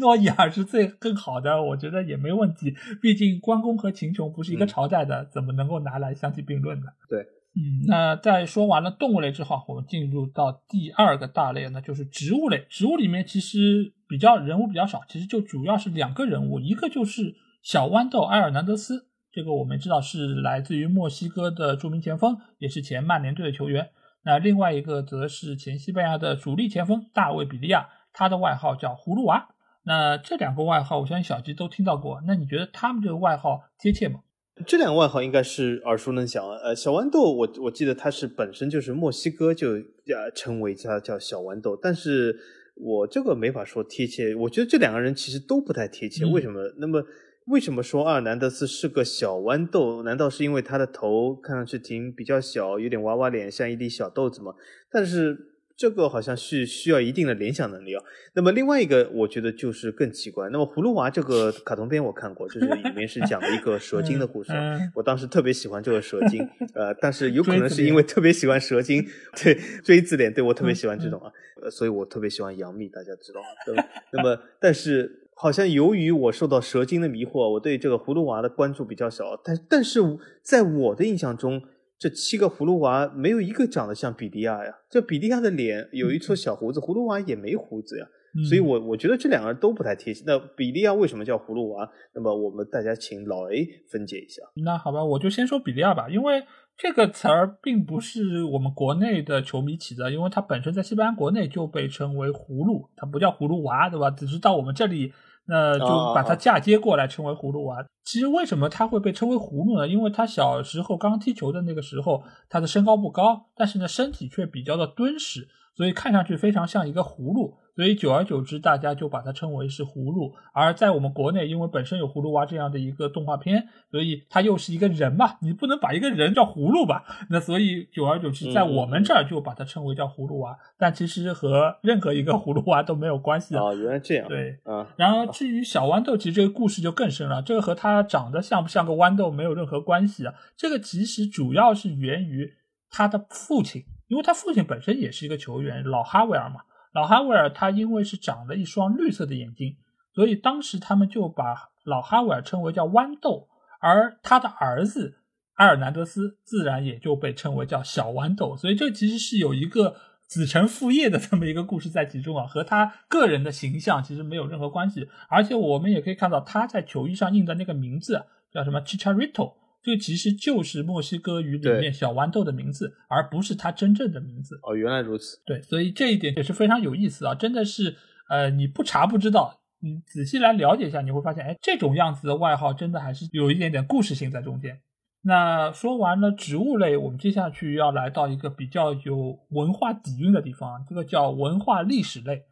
诺伊尔是最更好的，我觉得也没问题。毕竟关公和秦琼不是一个朝代的，怎么能够拿来相提并论呢？
对，
嗯，那在说完了动物类之后，我们进入到第二个大类，那就是植物类。植物里面其实。比较人物比较少，其实就主要是两个人物，一个就是小豌豆埃尔南德斯，这个我们知道是来自于墨西哥的著名前锋，也是前曼联队的球员。那另外一个则是前西班牙的主力前锋大卫比利亚，他的外号叫葫芦娃。那这两个外号，我相信小吉都听到过。那你觉得他们这个外号贴切吗？
这两个外号应该是耳熟能详。呃，小豌豆，我我记得他是本身就是墨西哥就呃称为他叫小豌豆，但是。我这个没法说贴切，我觉得这两个人其实都不太贴切。为什么？那么为什么说阿尔南德斯是个小豌豆？难道是因为他的头看上去挺比较小，有点娃娃脸，像一粒小豆子吗？但是。这个好像是需要一定的联想能力啊。那么另外一个，我觉得就是更奇怪。那么《葫芦娃》这个卡通片我看过，就是里面是讲了一个蛇精的故事。我当时特别喜欢这个蛇精，呃，但是有可能是因为特别喜欢蛇精，对锥子脸，对我特别喜欢这种啊，呃，所以我特别喜欢杨幂，大家知道吗？那么，但是好像由于我受到蛇精的迷惑，我对这个葫芦娃的关注比较少。但但是在我的印象中。这七个葫芦娃没有一个长得像比利亚呀！这比利亚的脸有一撮小胡子，葫芦娃也没胡子呀，所以我我觉得这两个人都不太贴切。那比利亚为什么叫葫芦娃？那么我们大家请老 A 分解一下。
那好吧，我就先说比利亚吧，因为这个词儿并不是我们国内的球迷起的，因为它本身在西班牙国内就被称为葫芦，它不叫葫芦娃，对吧？只是到我们这里。那就把它嫁接过来称为葫芦娃。其实为什么他会被称为葫芦呢？因为他小时候刚踢球的那个时候，他的身高不高，但是呢身体却比较的敦实，所以看上去非常像一个葫芦。所以久而久之，大家就把它称为是葫芦。而在我们国内，因为本身有葫芦娃这样的一个动画片，所以它又是一个人嘛，你不能把一个人叫葫芦吧？那所以久而久之，在我们这儿就把它称为叫葫芦娃。但其实和任何一个葫芦娃都没有关系
啊。原来这样。
对，
啊。
然而至于小豌豆，其实这个故事就更深了。这个和它长得像不像个豌豆没有任何关系啊。这个其实主要是源于他的父亲，因为他父亲本身也是一个球员，老哈维尔嘛。老哈维尔他因为是长了一双绿色的眼睛，所以当时他们就把老哈维尔称为叫豌豆，而他的儿子埃尔南德斯自然也就被称为叫小豌豆。所以这其实是有一个子承父业的这么一个故事在其中啊，和他个人的形象其实没有任何关系。而且我们也可以看到他在球衣上印的那个名字叫什么 Chicharito。这其实就是墨西哥语里面小豌豆的名字，而不是它真正的名字。
哦，原来如此。
对，所以这一点也是非常有意思啊！真的是，呃，你不查不知道，你仔细来了解一下，你会发现，哎，这种样子的外号真的还是有一点点故事性在中间。那说完了植物类，我们接下去要来到一个比较有文化底蕴的地方，这个叫文化历史类。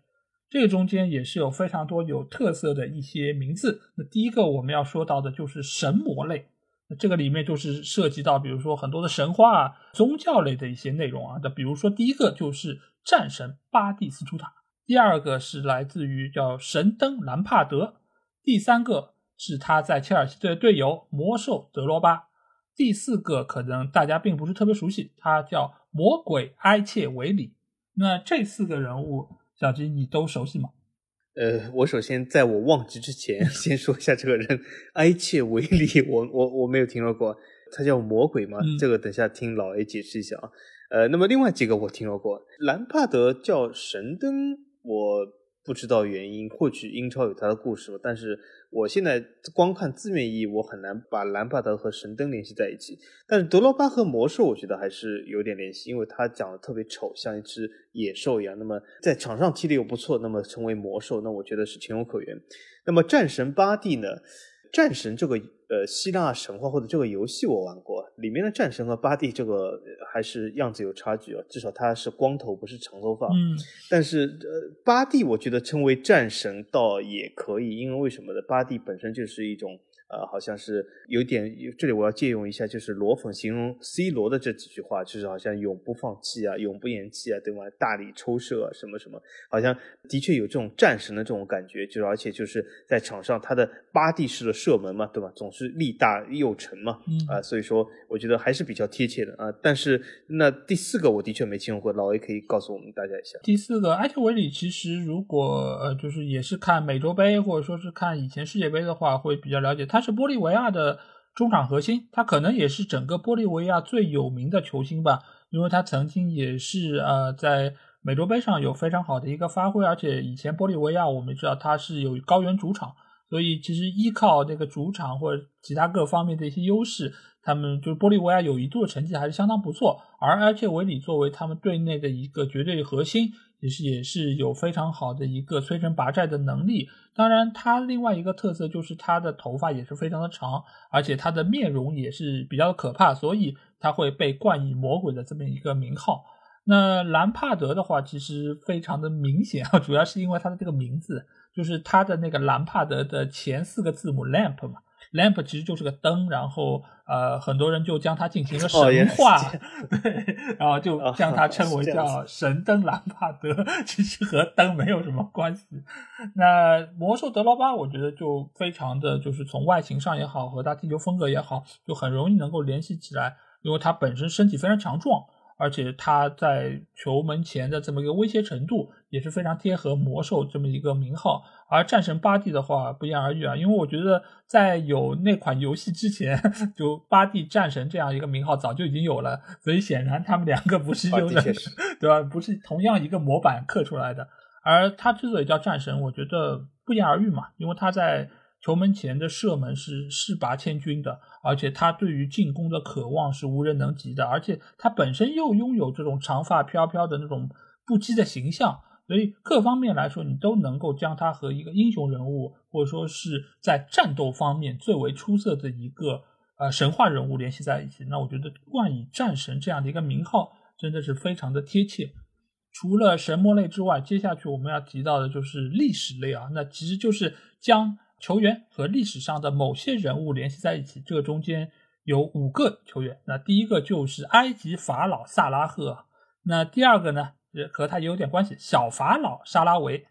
这个中间也是有非常多有特色的一些名字。那第一个我们要说到的就是神魔类。这个里面就是涉及到，比如说很多的神话、宗教类的一些内容啊。那比如说第一个就是战神巴蒂斯图塔，第二个是来自于叫神灯兰帕德，第三个是他在切尔西队的队友魔兽德罗巴，第四个可能大家并不是特别熟悉，他叫魔鬼埃切维里。那这四个人物，小吉你都熟悉吗？
呃，我首先在我忘记之前，先说一下这个人埃切维利，我我我没有听说过，他叫魔鬼吗？这个等下听老 A 解释一下啊。呃，那么另外几个我听说过，兰帕德叫神灯，我不知道原因，或许英超有他的故事吧，但是。我现在光看字面意义，我很难把兰帕德和神灯联系在一起。但是德罗巴和魔兽，我觉得还是有点联系，因为他长得特别丑，像一只野兽一样。那么在场上踢的又不错，那么成为魔兽，那我觉得是情有可原。那么战神巴蒂呢？战神这个呃希腊神话或者这个游戏我玩过，里面的战神和巴蒂这个还是样子有差距啊，至少他是光头不是长头发。
嗯，
但是呃巴蒂我觉得称为战神倒也可以，因为为什么呢？巴蒂本身就是一种。呃，好像是有点，这里我要借用一下，就是罗粉形容 C 罗的这几句话，就是好像永不放弃啊，永不言弃啊，对吗？大力抽射啊，什么什么，好像的确有这种战神的这种感觉，就是而且就是在场上他的巴蒂式的射门嘛，对吧？总是力大又沉嘛，啊，所以说我觉得还是比较贴切的啊。但是那第四个我的确没听说过，老 A 可以告诉我们大家一下。
第四个埃特维里，其实如果呃就是也是看美洲杯或者说是看以前世界杯的话，会比较了解他。他是玻利维亚的中场核心，他可能也是整个玻利维亚最有名的球星吧，因为他曾经也是呃在美洲杯上有非常好的一个发挥，而且以前玻利维亚我们知道他是有高原主场，所以其实依靠那个主场或者其他各方面的一些优势，他们就是玻利维亚有一度的成绩还是相当不错，而埃切维里作为他们队内的一个绝对核心。也是也是有非常好的一个摧城拔寨的能力。当然，他另外一个特色就是他的头发也是非常的长，而且他的面容也是比较可怕，所以他会被冠以魔鬼的这么一个名号。那兰帕德的话，其实非常的明显啊，主要是因为他的这个名字，就是他的那个兰帕德的前四个字母 lamp 嘛。Lamp 其实就是个灯，然后呃，很多人就将它进行了神话，对，然后就将它 称为叫神灯兰帕德，其实和灯没有什么关系。那魔兽德罗巴，我觉得就非常的就是从外形上也好，和他踢球风格也好，就很容易能够联系起来，因为他本身身体非常强壮。而且他在球门前的这么一个威胁程度也是非常贴合魔兽这么一个名号，而战神巴蒂的话不言而喻啊，因为我觉得在有那款游戏之前，就巴蒂战神这样一个名号早就已经有了，所以显然他们两个不是用的，对吧？不是同样一个模板刻出来的。而他之所以叫战神，我觉得不言而喻嘛，因为他在。球门前的射门是势拔千钧的，而且他对于进攻的渴望是无人能及的，而且他本身又拥有这种长发飘飘的那种不羁的形象，所以各方面来说，你都能够将他和一个英雄人物，或者说是在战斗方面最为出色的一个呃神话人物联系在一起。那我觉得冠以战神这样的一个名号，真的是非常的贴切。除了神魔类之外，接下去我们要提到的就是历史类啊，那其实就是将球员和历史上的某些人物联系在一起。这个中间有五个球员，那第一个就是埃及法老萨拉赫，那第二个呢，和他也有点关系，小法老沙拉维。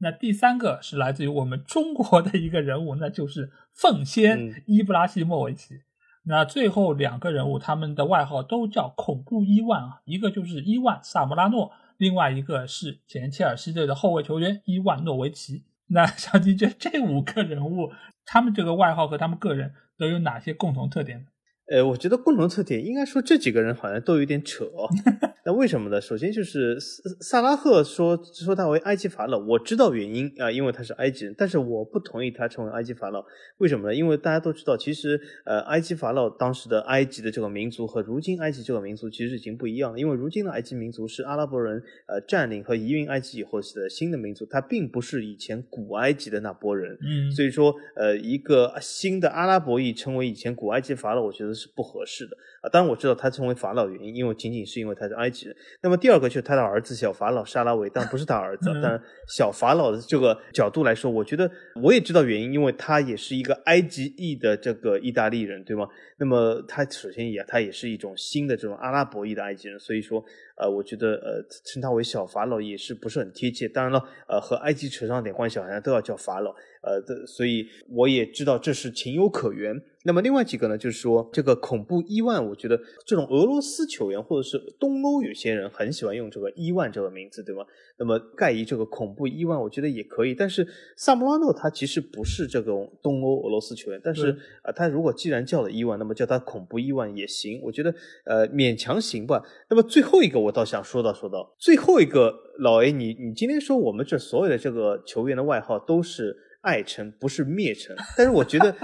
那第三个是来自于我们中国的一个人物，那就是奉先伊布拉希莫维奇。那最后两个人物，他们的外号都叫恐怖伊万啊，一个就是伊万萨姆拉诺，另外一个是前切尔西队的后卫球员伊万诺维奇。那小金这这五个人物，他们这个外号和他们个人都有哪些共同特点呢？
呃，我觉得共同特点应该说这几个人好像都有点扯。那为什么呢？首先就是萨拉赫说说他为埃及法老，我知道原因啊，因为他是埃及人，但是我不同意他成为埃及法老。为什么呢？因为大家都知道，其实呃，埃及法老当时的埃及的这个民族和如今埃及这个民族其实已经不一样了。因为如今的埃及民族是阿拉伯人呃占领和移民埃及以后的新的民族，它并不是以前古埃及的那波人。
嗯，
所以说呃，一个新的阿拉伯裔成为以前古埃及法老，我觉得是不合适的啊。当然我知道他成为法老原因，因为仅仅是因为他是埃及人。那么第二个就是他的儿子小法老沙拉维，但不是他儿子。但小法老的这个角度来说，我觉得我也知道原因，因为他也是一个埃及裔的这个意大利人，对吗？那么他首先也他也是一种新的这种阿拉伯裔的埃及人，所以说。呃，我觉得呃，称他为小法老也是不是很贴切。当然了，呃，和埃及扯上点关系，好像都要叫法老。呃，的，所以我也知道这是情有可原。那么另外几个呢，就是说这个恐怖伊万，我觉得这种俄罗斯球员或者是东欧有些人很喜欢用这个伊万这个名字，对吗？那么盖伊这个恐怖伊万，我觉得也可以。但是萨莫拉诺他其实不是这种东欧俄罗斯球员，但是啊，他如果既然叫了伊万，那么叫他恐怖伊万也行，我觉得呃勉强行吧。那么最后一个我。我倒想说道说道，最后一个老 A，你你今天说我们这所有的这个球员的外号都是爱称，不是灭称，但是我觉得。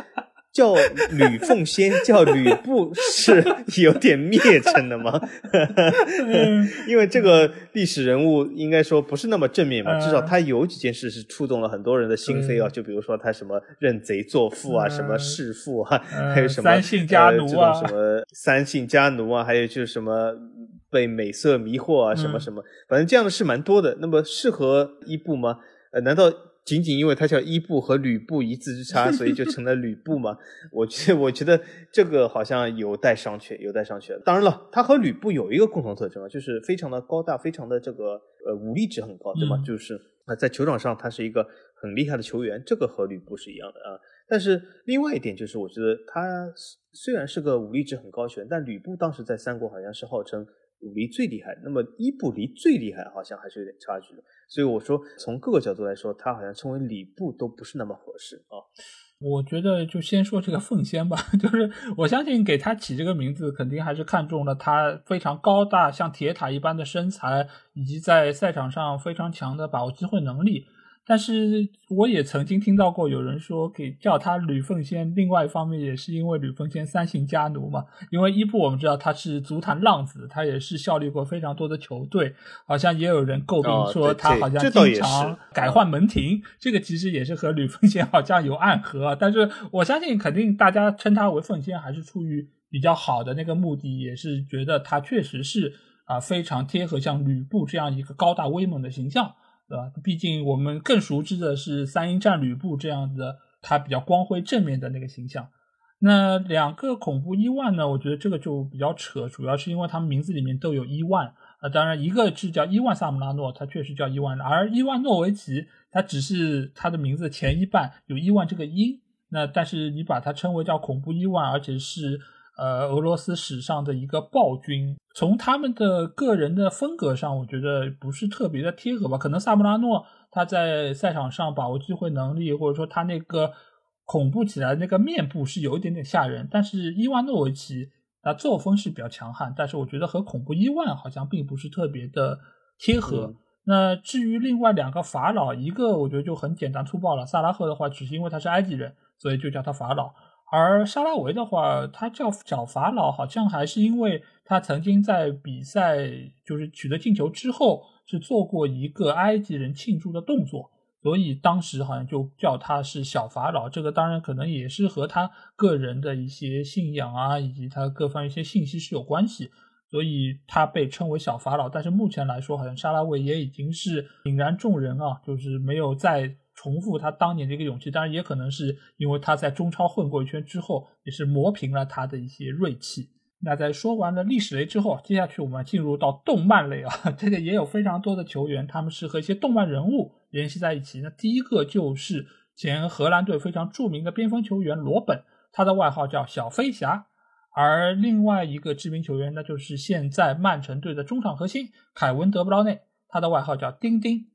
叫吕奉先，叫吕布是 有点灭称的吗？因为这个历史人物应该说不是那么正面嘛，至少他有几件事是触动了很多人的心扉啊。就比如说他什么认贼作父啊，什么弑父啊，还有什么
三姓家奴
啊，什么三姓家奴啊，还有就是什么被美色迷惑啊，什么什么，反正这样的事蛮多的。那么适合伊布吗？呃，难道？仅仅因为他叫伊布和吕布一字之差，所以就成了吕布吗？我觉得，我觉得这个好像有待商榷，有待商榷。当然了，他和吕布有一个共同特征啊，就是非常的高大，非常的这个呃武力值很高，对吗？就是啊，在球场上他是一个很厉害的球员，这个和吕布是一样的啊。但是另外一点就是，我觉得他虽然是个武力值很高球员，但吕布当时在三国好像是号称。离最厉害，那么伊布离最厉害好像还是有点差距的，所以我说从各个角度来说，他好像称为吕布都不是那么合适啊。
我觉得就先说这个凤仙吧，就是我相信给他起这个名字，肯定还是看中了他非常高大，像铁塔一般的身材，以及在赛场上非常强的把握机会能力。但是我也曾经听到过有人说给叫他吕奉先，另外一方面也是因为吕奉先三姓家奴嘛。因为伊布我们知道他是足坛浪子，他也是效力过非常多的球队，好像也有人诟病说他好像经常改换门庭，这个其实也是和吕奉先好像有暗合。但是我相信肯定大家称他为奉先还是出于比较好的那个目的，也是觉得他确实是啊非常贴合像吕布这样一个高大威猛的形象。对吧？毕竟我们更熟知的是三英战吕布这样的，他比较光辉正面的那个形象。那两个恐怖伊万呢？我觉得这个就比较扯，主要是因为他们名字里面都有伊万啊。当然，一个是叫伊万萨姆拉诺，他确实叫伊万，而伊万诺维奇，他只是他的名字前一半有伊万这个音。那但是你把它称为叫恐怖伊万，而且是。呃，俄罗斯史上的一个暴君，从他们的个人的风格上，我觉得不是特别的贴合吧。可能萨姆拉诺他在赛场上把握机会能力，或者说他那个恐怖起来那个面部是有一点点吓人。但是伊万诺维奇他作风是比较强悍，但是我觉得和恐怖伊万好像并不是特别的贴合。那至于另外两个法老，一个我觉得就很简单粗暴了。萨拉赫的话，只是因为他是埃及人，所以就叫他法老。而沙拉维的话，他叫小法老，好像还是因为他曾经在比赛就是取得进球之后，是做过一个埃及人庆祝的动作，所以当时好像就叫他是小法老。这个当然可能也是和他个人的一些信仰啊，以及他各方一些信息是有关系。所以他被称为小法老。但是目前来说，好像沙拉维也已经是泯然众人啊，就是没有再重复他当年的一个勇气。当然，也可能是因为他在中超混过一圈之后，也是磨平了他的一些锐气。那在说完了历史类之后，接下去我们进入到动漫类啊，这个也有非常多的球员，他们是和一些动漫人物联系在一起。那第一个就是前荷兰队非常著名的边锋球员罗本，他的外号叫小飞侠。而另外一个知名球员呢，就是现在曼城队的中场核心凯文德布劳内，他的外号叫丁丁。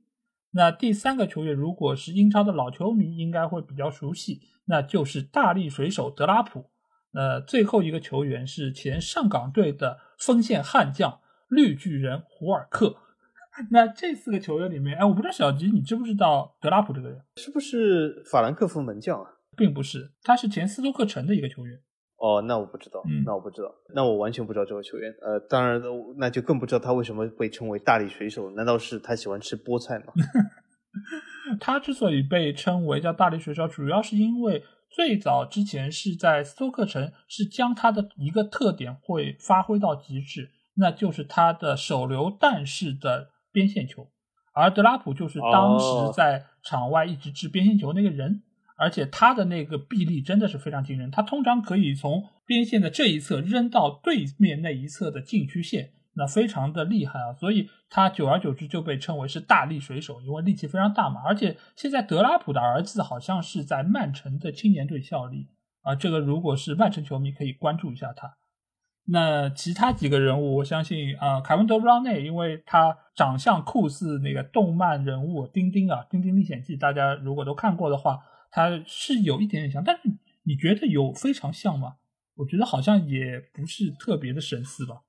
那第三个球员，如果是英超的老球迷，应该会比较熟悉，那就是大力水手德拉普。呃，最后一个球员是前上港队的锋线悍将绿巨人胡尔克。那这四个球员里面，哎，我不知道小吉你知不知道德拉普这个人？
是不是法兰克福门将啊？
并不是，他是前斯托克城的一个球员。
哦，那我不知道，那我不知道，那我完全不知道这位球员。呃，当然，那就更不知道他为什么被称为大力水手？难道是他喜欢吃菠菜吗？
他之所以被称为叫大力水手，主要是因为。最早之前是在斯托克城，是将他的一个特点会发挥到极致，那就是他的手榴弹式的边线球，而德拉普就是当时在场外一直掷边线球那个人，而且他的那个臂力真的是非常惊人，他通常可以从边线的这一侧扔到对面那一侧的禁区线。那非常的厉害啊，所以他久而久之就被称为是大力水手，因为力气非常大嘛。而且现在德拉普的儿子好像是在曼城的青年队效力啊，这个如果是曼城球迷可以关注一下他。那其他几个人物，我相信啊，凯文德布劳内，因为他长相酷似那个动漫人物丁丁啊，《丁丁历险记》，大家如果都看过的话，他是有一点点像，但是你觉得有非常像吗？我觉得好像也不是特别的神似吧。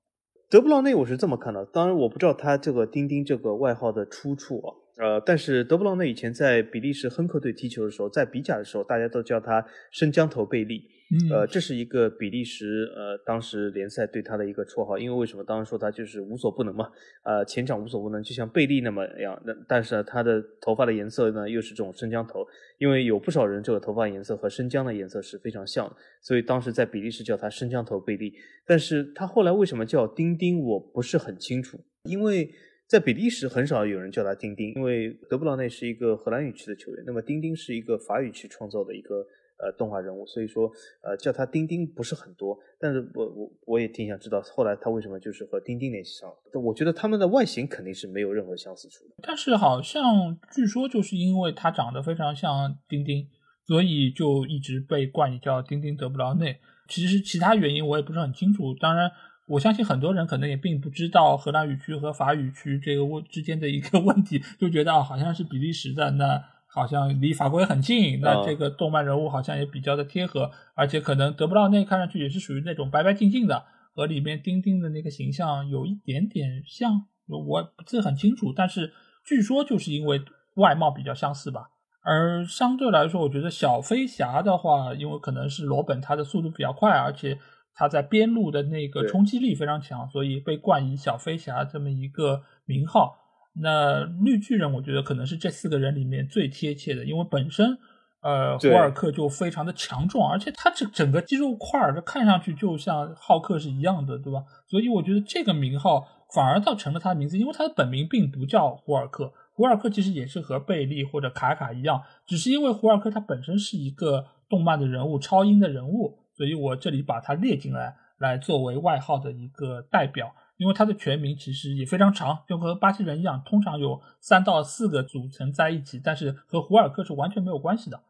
德布劳内我是这么看的，当然我不知道他这个丁丁这个外号的出处啊，呃，但是德布劳内以前在比利时亨克队踢球的时候，在比甲的时候，大家都叫他生姜头贝利。呃，这是一个比利时呃当时联赛对他的一个绰号，因为为什么？当时说他就是无所不能嘛，呃，前场无所不能，就像贝利那么样。那但是呢，他的头发的颜色呢又是这种生姜头，因为有不少人这个头发颜色和生姜的颜色是非常像的，所以当时在比利时叫他生姜头贝利。但是他后来为什么叫丁丁，我不是很清楚，因为在比利时很少有人叫他丁丁，因为德布劳内是一个荷兰语区的球员，那么丁丁是一个法语区创造的一个。呃，动画人物，所以说，呃，叫他丁丁不是很多，但是我我我也挺想知道，后来他为什么就是和丁丁联系上了？我觉得他们的外形肯定是没有任何相似处的，
但是好像据说就是因为他长得非常像丁丁，所以就一直被冠以叫丁丁德布劳内。其实其他原因我也不是很清楚，当然我相信很多人可能也并不知道荷兰语区和法语区这个问之间的一个 问题，就觉得，好像是比利时的那。好像离法国也很近，那这个动漫人物好像也比较的贴合，而且可能德布劳内看上去也是属于那种白白净净的，和里面丁丁的那个形象有一点点像，我不是很清楚，但是据说就是因为外貌比较相似吧。而相对来说，我觉得小飞侠的话，因为可能是罗本他的速度比较快，而且他在边路的那个冲击力非常强，所以被冠以小飞侠这么一个名号。那绿巨人，我觉得可能是这四个人里面最贴切的，因为本身，呃，胡尔克就非常的强壮，而且他这整个肌肉块儿，看上去就像浩克是一样的，对吧？所以我觉得这个名号反而倒成了他的名字，因为他的本名并不叫胡尔克。胡尔克其实也是和贝利或者卡卡一样，只是因为胡尔克他本身是一个动漫的人物，超英的人物，所以我这里把他列进来，来作为外号的一个代表。因为他的全名其实也非常长，就和巴西人一样，通常有三到四个组成在一起，但是和胡尔克是完全没有关系的。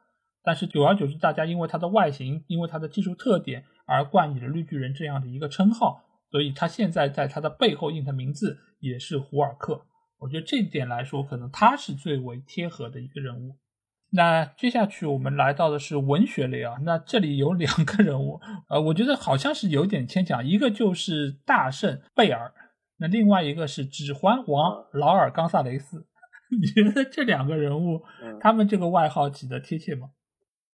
但是久而久之，大家因为他的外形，因为他的技术特点而冠以了绿巨人这样的一个称号，所以他现在在他的背后印的名字也是胡尔克。我觉得这一点来说，可能他是最为贴合的一个人物。那接下去我们来到的是文学类啊，那这里有两个人物，呃，我觉得好像是有点牵强，一个就是大圣贝尔，那另外一个是指环王劳尔冈萨雷斯。你觉得这两个人物，他们这个外号起的贴切吗？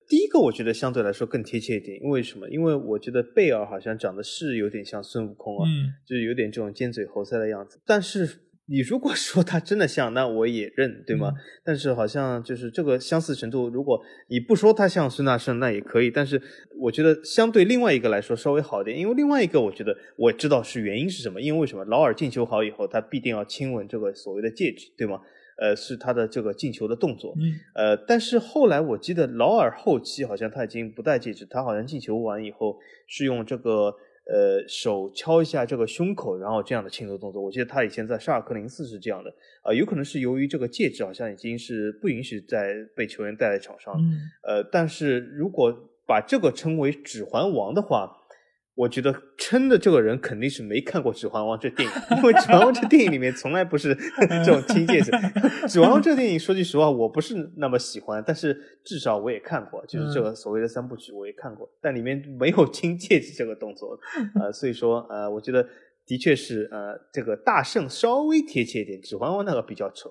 第一个我觉得相对来说更贴切一点，因为什么？因为我觉得贝尔好像长得是有点像孙悟空啊，就是有点这种尖嘴猴腮的样子，但是。你如果说他真的像，那我也认，对吗？但是好像就是这个相似程度，如果你不说他像孙大圣，那也可以。但是我觉得相对另外一个来说稍微好一点，因为另外一个我觉得我知道是原因是什么，因为为什么劳尔进球好以后，他必定要亲吻这个所谓的戒指，对吗？呃，是他的这个进球的动作。
嗯。
呃，但是后来我记得劳尔后期好像他已经不戴戒指，他好像进球完以后是用这个。呃，手敲一下这个胸口，然后这样的庆祝动作，我记得他以前在沙尔克零四是这样的，啊，有可能是由于这个戒指好像已经是不允许再被球员戴在场上，呃，但是如果把这个称为指环王的话。我觉得真的这个人肯定是没看过《指环王》这电影，因为《指环王》这电影里面从来不是 这种金戒指。《指环王》这电影说句实话，我不是那么喜欢，但是至少我也看过，就是这个所谓的三部曲我也看过，但里面没有金戒指这个动作，呃，所以说呃，我觉得的确是呃，这个大圣稍微贴切一点，《指环王》那个比较扯。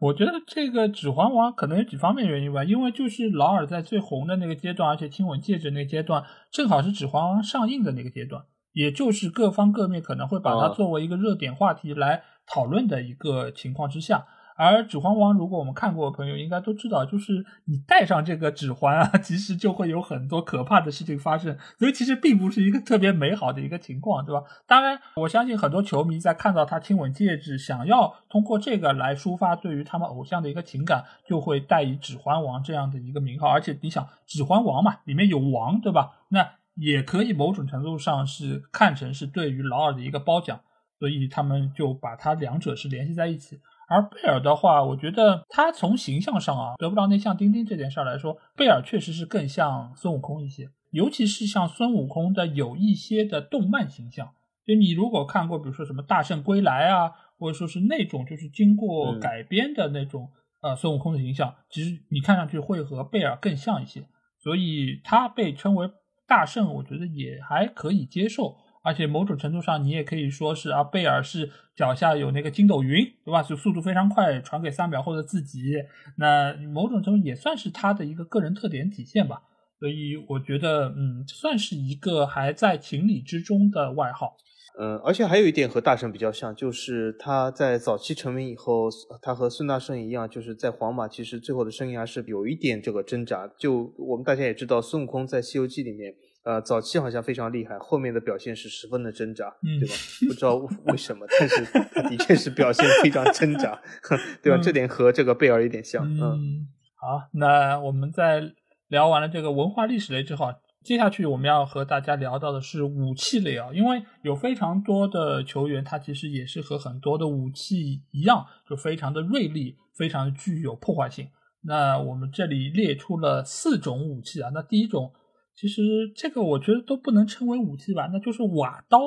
我觉得这个《指环王》可能有几方面原因吧，因为就是劳尔在最红的那个阶段，而且亲吻戒指那阶段，正好是《指环王》上映的那个阶段，也就是各方各面可能会把它作为一个热点话题来讨论的一个情况之下。而指环王，如果我们看过的朋友应该都知道，就是你戴上这个指环啊，其实就会有很多可怕的事情发生，所以其实并不是一个特别美好的一个情况，对吧？当然，我相信很多球迷在看到他亲吻戒指，想要通过这个来抒发对于他们偶像的一个情感，就会带以指环王这样的一个名号。而且你想，指环王嘛，里面有王，对吧？那也可以某种程度上是看成是对于劳尔的一个褒奖，所以他们就把他两者是联系在一起。而贝尔的话，我觉得他从形象上啊，得不到内像丁丁这件事儿来说，贝尔确实是更像孙悟空一些，尤其是像孙悟空的有一些的动漫形象。就你如果看过，比如说什么《大圣归来》啊，或者说是那种就是经过改编的那种呃孙悟空的形象，其实你看上去会和贝尔更像一些，所以他被称为大圣，我觉得也还可以接受。而且某种程度上，你也可以说是啊，贝尔是脚下有那个筋斗云，对吧？就速度非常快，传给三秒后的自己。那某种程度也算是他的一个个人特点体现吧。所以我觉得，嗯，算是一个还在情理之中的外号。
嗯，而且还有一点和大圣比较像，就是他在早期成名以后，他和孙大圣一样，就是在皇马其实最后的生涯是有一点这个挣扎。就我们大家也知道，孙悟空在《西游记》里面。呃，早期好像非常厉害，后面的表现是十分的挣扎，对吧？不知道为什么，但是他的确是表现非常挣扎，对吧？这点和这个贝尔有点像。
嗯，好，那我们在聊完了这个文化历史类之后，接下去我们要和大家聊到的是武器类啊，因为有非常多的球员，他其实也是和很多的武器一样，就非常的锐利，非常具有破坏性。那我们这里列出了四种武器啊，那第一种。其实这个我觉得都不能称为武器吧，那就是瓦刀。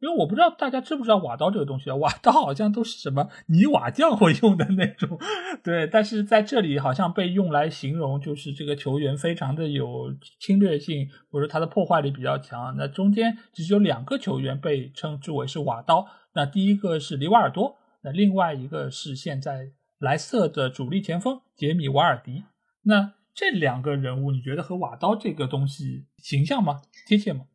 因为我不知道大家知不知道瓦刀这个东西啊，瓦刀好像都是什么泥瓦匠会用的那种，对。但是在这里好像被用来形容，就是这个球员非常的有侵略性，或者他的破坏力比较强。那中间其实有两个球员被称之为是瓦刀，那第一个是里瓦尔多，那另外一个是现在莱斯特的主力前锋杰米瓦尔迪。那这两个人物，你觉得和瓦刀这个东西形象吗？贴切吗？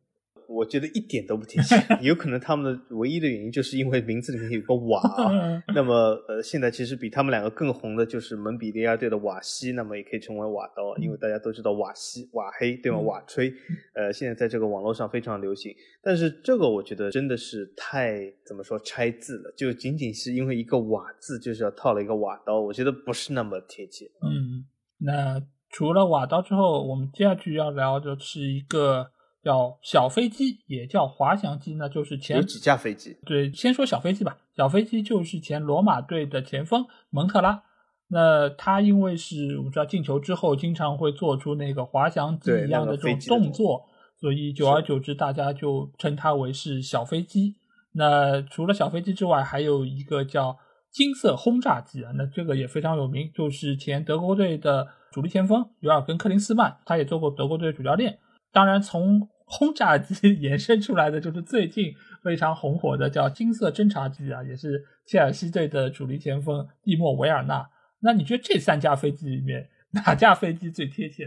我觉得一点都不贴切。有可能他们的唯一的原因，就是因为名字里面有个瓦。那么，呃，现在其实比他们两个更红的就是蒙彼利埃队的瓦西，那么也可以称为瓦刀，因为大家都知道瓦西、瓦黑，对吗？瓦吹，呃，现在在这个网络上非常流行。但是这个我觉得真的是太怎么说拆字了，就仅仅是因为一个瓦字，就是要套了一个瓦刀，我觉得不是那么贴切。
嗯，那。除了瓦刀之后，我们接下去要聊的是一个叫小飞机，也叫滑翔机，那就是前
有几架飞机。
对，先说小飞机吧。小飞机就是前罗马队的前锋蒙特拉。那他因为是我们知道进球之后经常会做出那个滑翔机一样的这种动作，所以久而久之大家就称他为是小飞机。那除了小飞机之外，还有一个叫金色轰炸机啊，那这个也非常有名，就是前德国队的。主力前锋尤尔根·克林斯曼，他也做过德国队主教练。当然，从轰炸机 延伸出来的就是最近非常红火的叫金色侦察机啊，也是切尔西队的主力前锋蒂莫·维尔纳。那你觉得这三架飞机里面哪架飞机最贴切？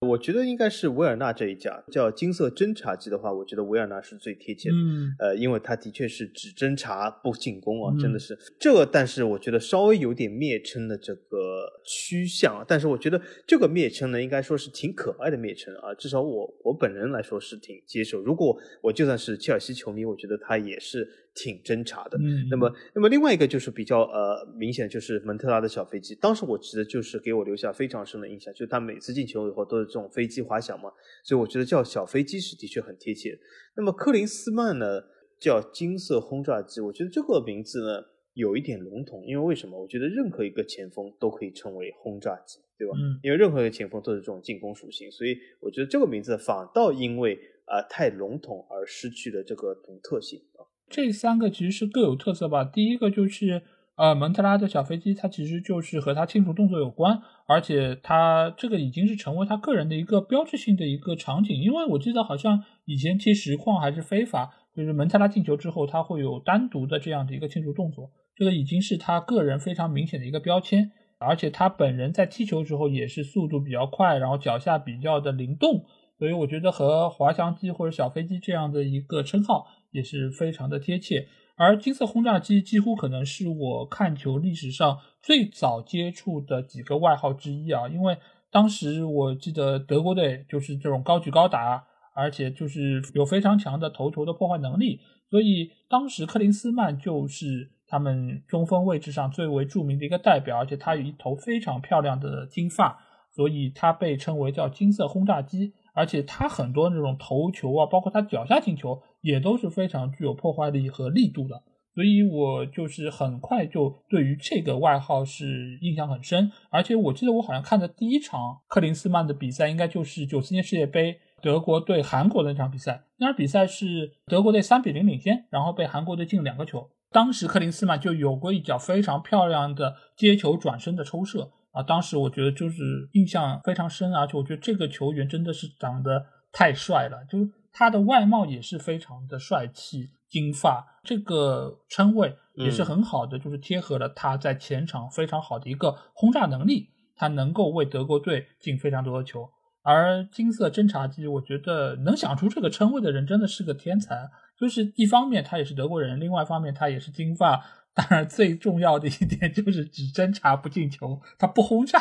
我觉得应该是维尔纳这一家叫金色侦察机的话，我觉得维尔纳是最贴切的。
嗯，
呃，因为他的确是只侦察不进攻啊，真的是这个。但是我觉得稍微有点蔑称的这个趋向，但是我觉得这个蔑称呢，应该说是挺可爱的蔑称啊。至少我我本人来说是挺接受。如果我就算是切尔西球迷，我觉得他也是。挺侦查的，
嗯，
那么，那么另外一个就是比较呃明显，就是蒙特拉的小飞机。当时我记得就是给我留下非常深的印象，就是他每次进球以后都是这种飞机滑翔嘛，所以我觉得叫小飞机是的确很贴切。那么克林斯曼呢叫金色轰炸机，我觉得这个名字呢有一点笼统，因为为什么？我觉得任何一个前锋都可以称为轰炸机，对吧？
嗯，
因为任何一个前锋都是这种进攻属性，所以我觉得这个名字反倒因为啊太笼统而失去了这个独特性啊。
这三个其实是各有特色吧。第一个就是呃蒙特拉的小飞机，它其实就是和他庆祝动作有关，而且它这个已经是成为他个人的一个标志性的一个场景。因为我记得好像以前踢实况还是非法，就是蒙特拉进球之后，他会有单独的这样的一个庆祝动作，这个已经是他个人非常明显的一个标签。而且他本人在踢球之后也是速度比较快，然后脚下比较的灵动，所以我觉得和滑翔机或者小飞机这样的一个称号。也是非常的贴切，而金色轰炸机几乎可能是我看球历史上最早接触的几个外号之一啊，因为当时我记得德国队就是这种高举高打，而且就是有非常强的头球的破坏能力，所以当时克林斯曼就是他们中锋位置上最为著名的一个代表，而且他有一头非常漂亮的金发，所以他被称为叫金色轰炸机。而且他很多那种头球啊，包括他脚下进球，也都是非常具有破坏力和力度的。所以我就是很快就对于这个外号是印象很深。而且我记得我好像看的第一场克林斯曼的比赛，应该就是九四年世界杯德国对韩国的那场比赛。那场比赛是德国队三比零领先，然后被韩国队进两个球。当时克林斯曼就有过一脚非常漂亮的接球转身的抽射。啊，当时我觉得就是印象非常深，而且我觉得这个球员真的是长得太帅了，就是他的外貌也是非常的帅气，金发，这个称谓也是很好的，就是贴合了他在前场非常好的一个轰炸能力，他能够为德国队进非常多的球。而金色侦察机，我觉得能想出这个称谓的人真的是个天才，就是一方面他也是德国人，另外一方面他也是金发。当然，最重要的一点就是只侦查不进球，他不轰炸，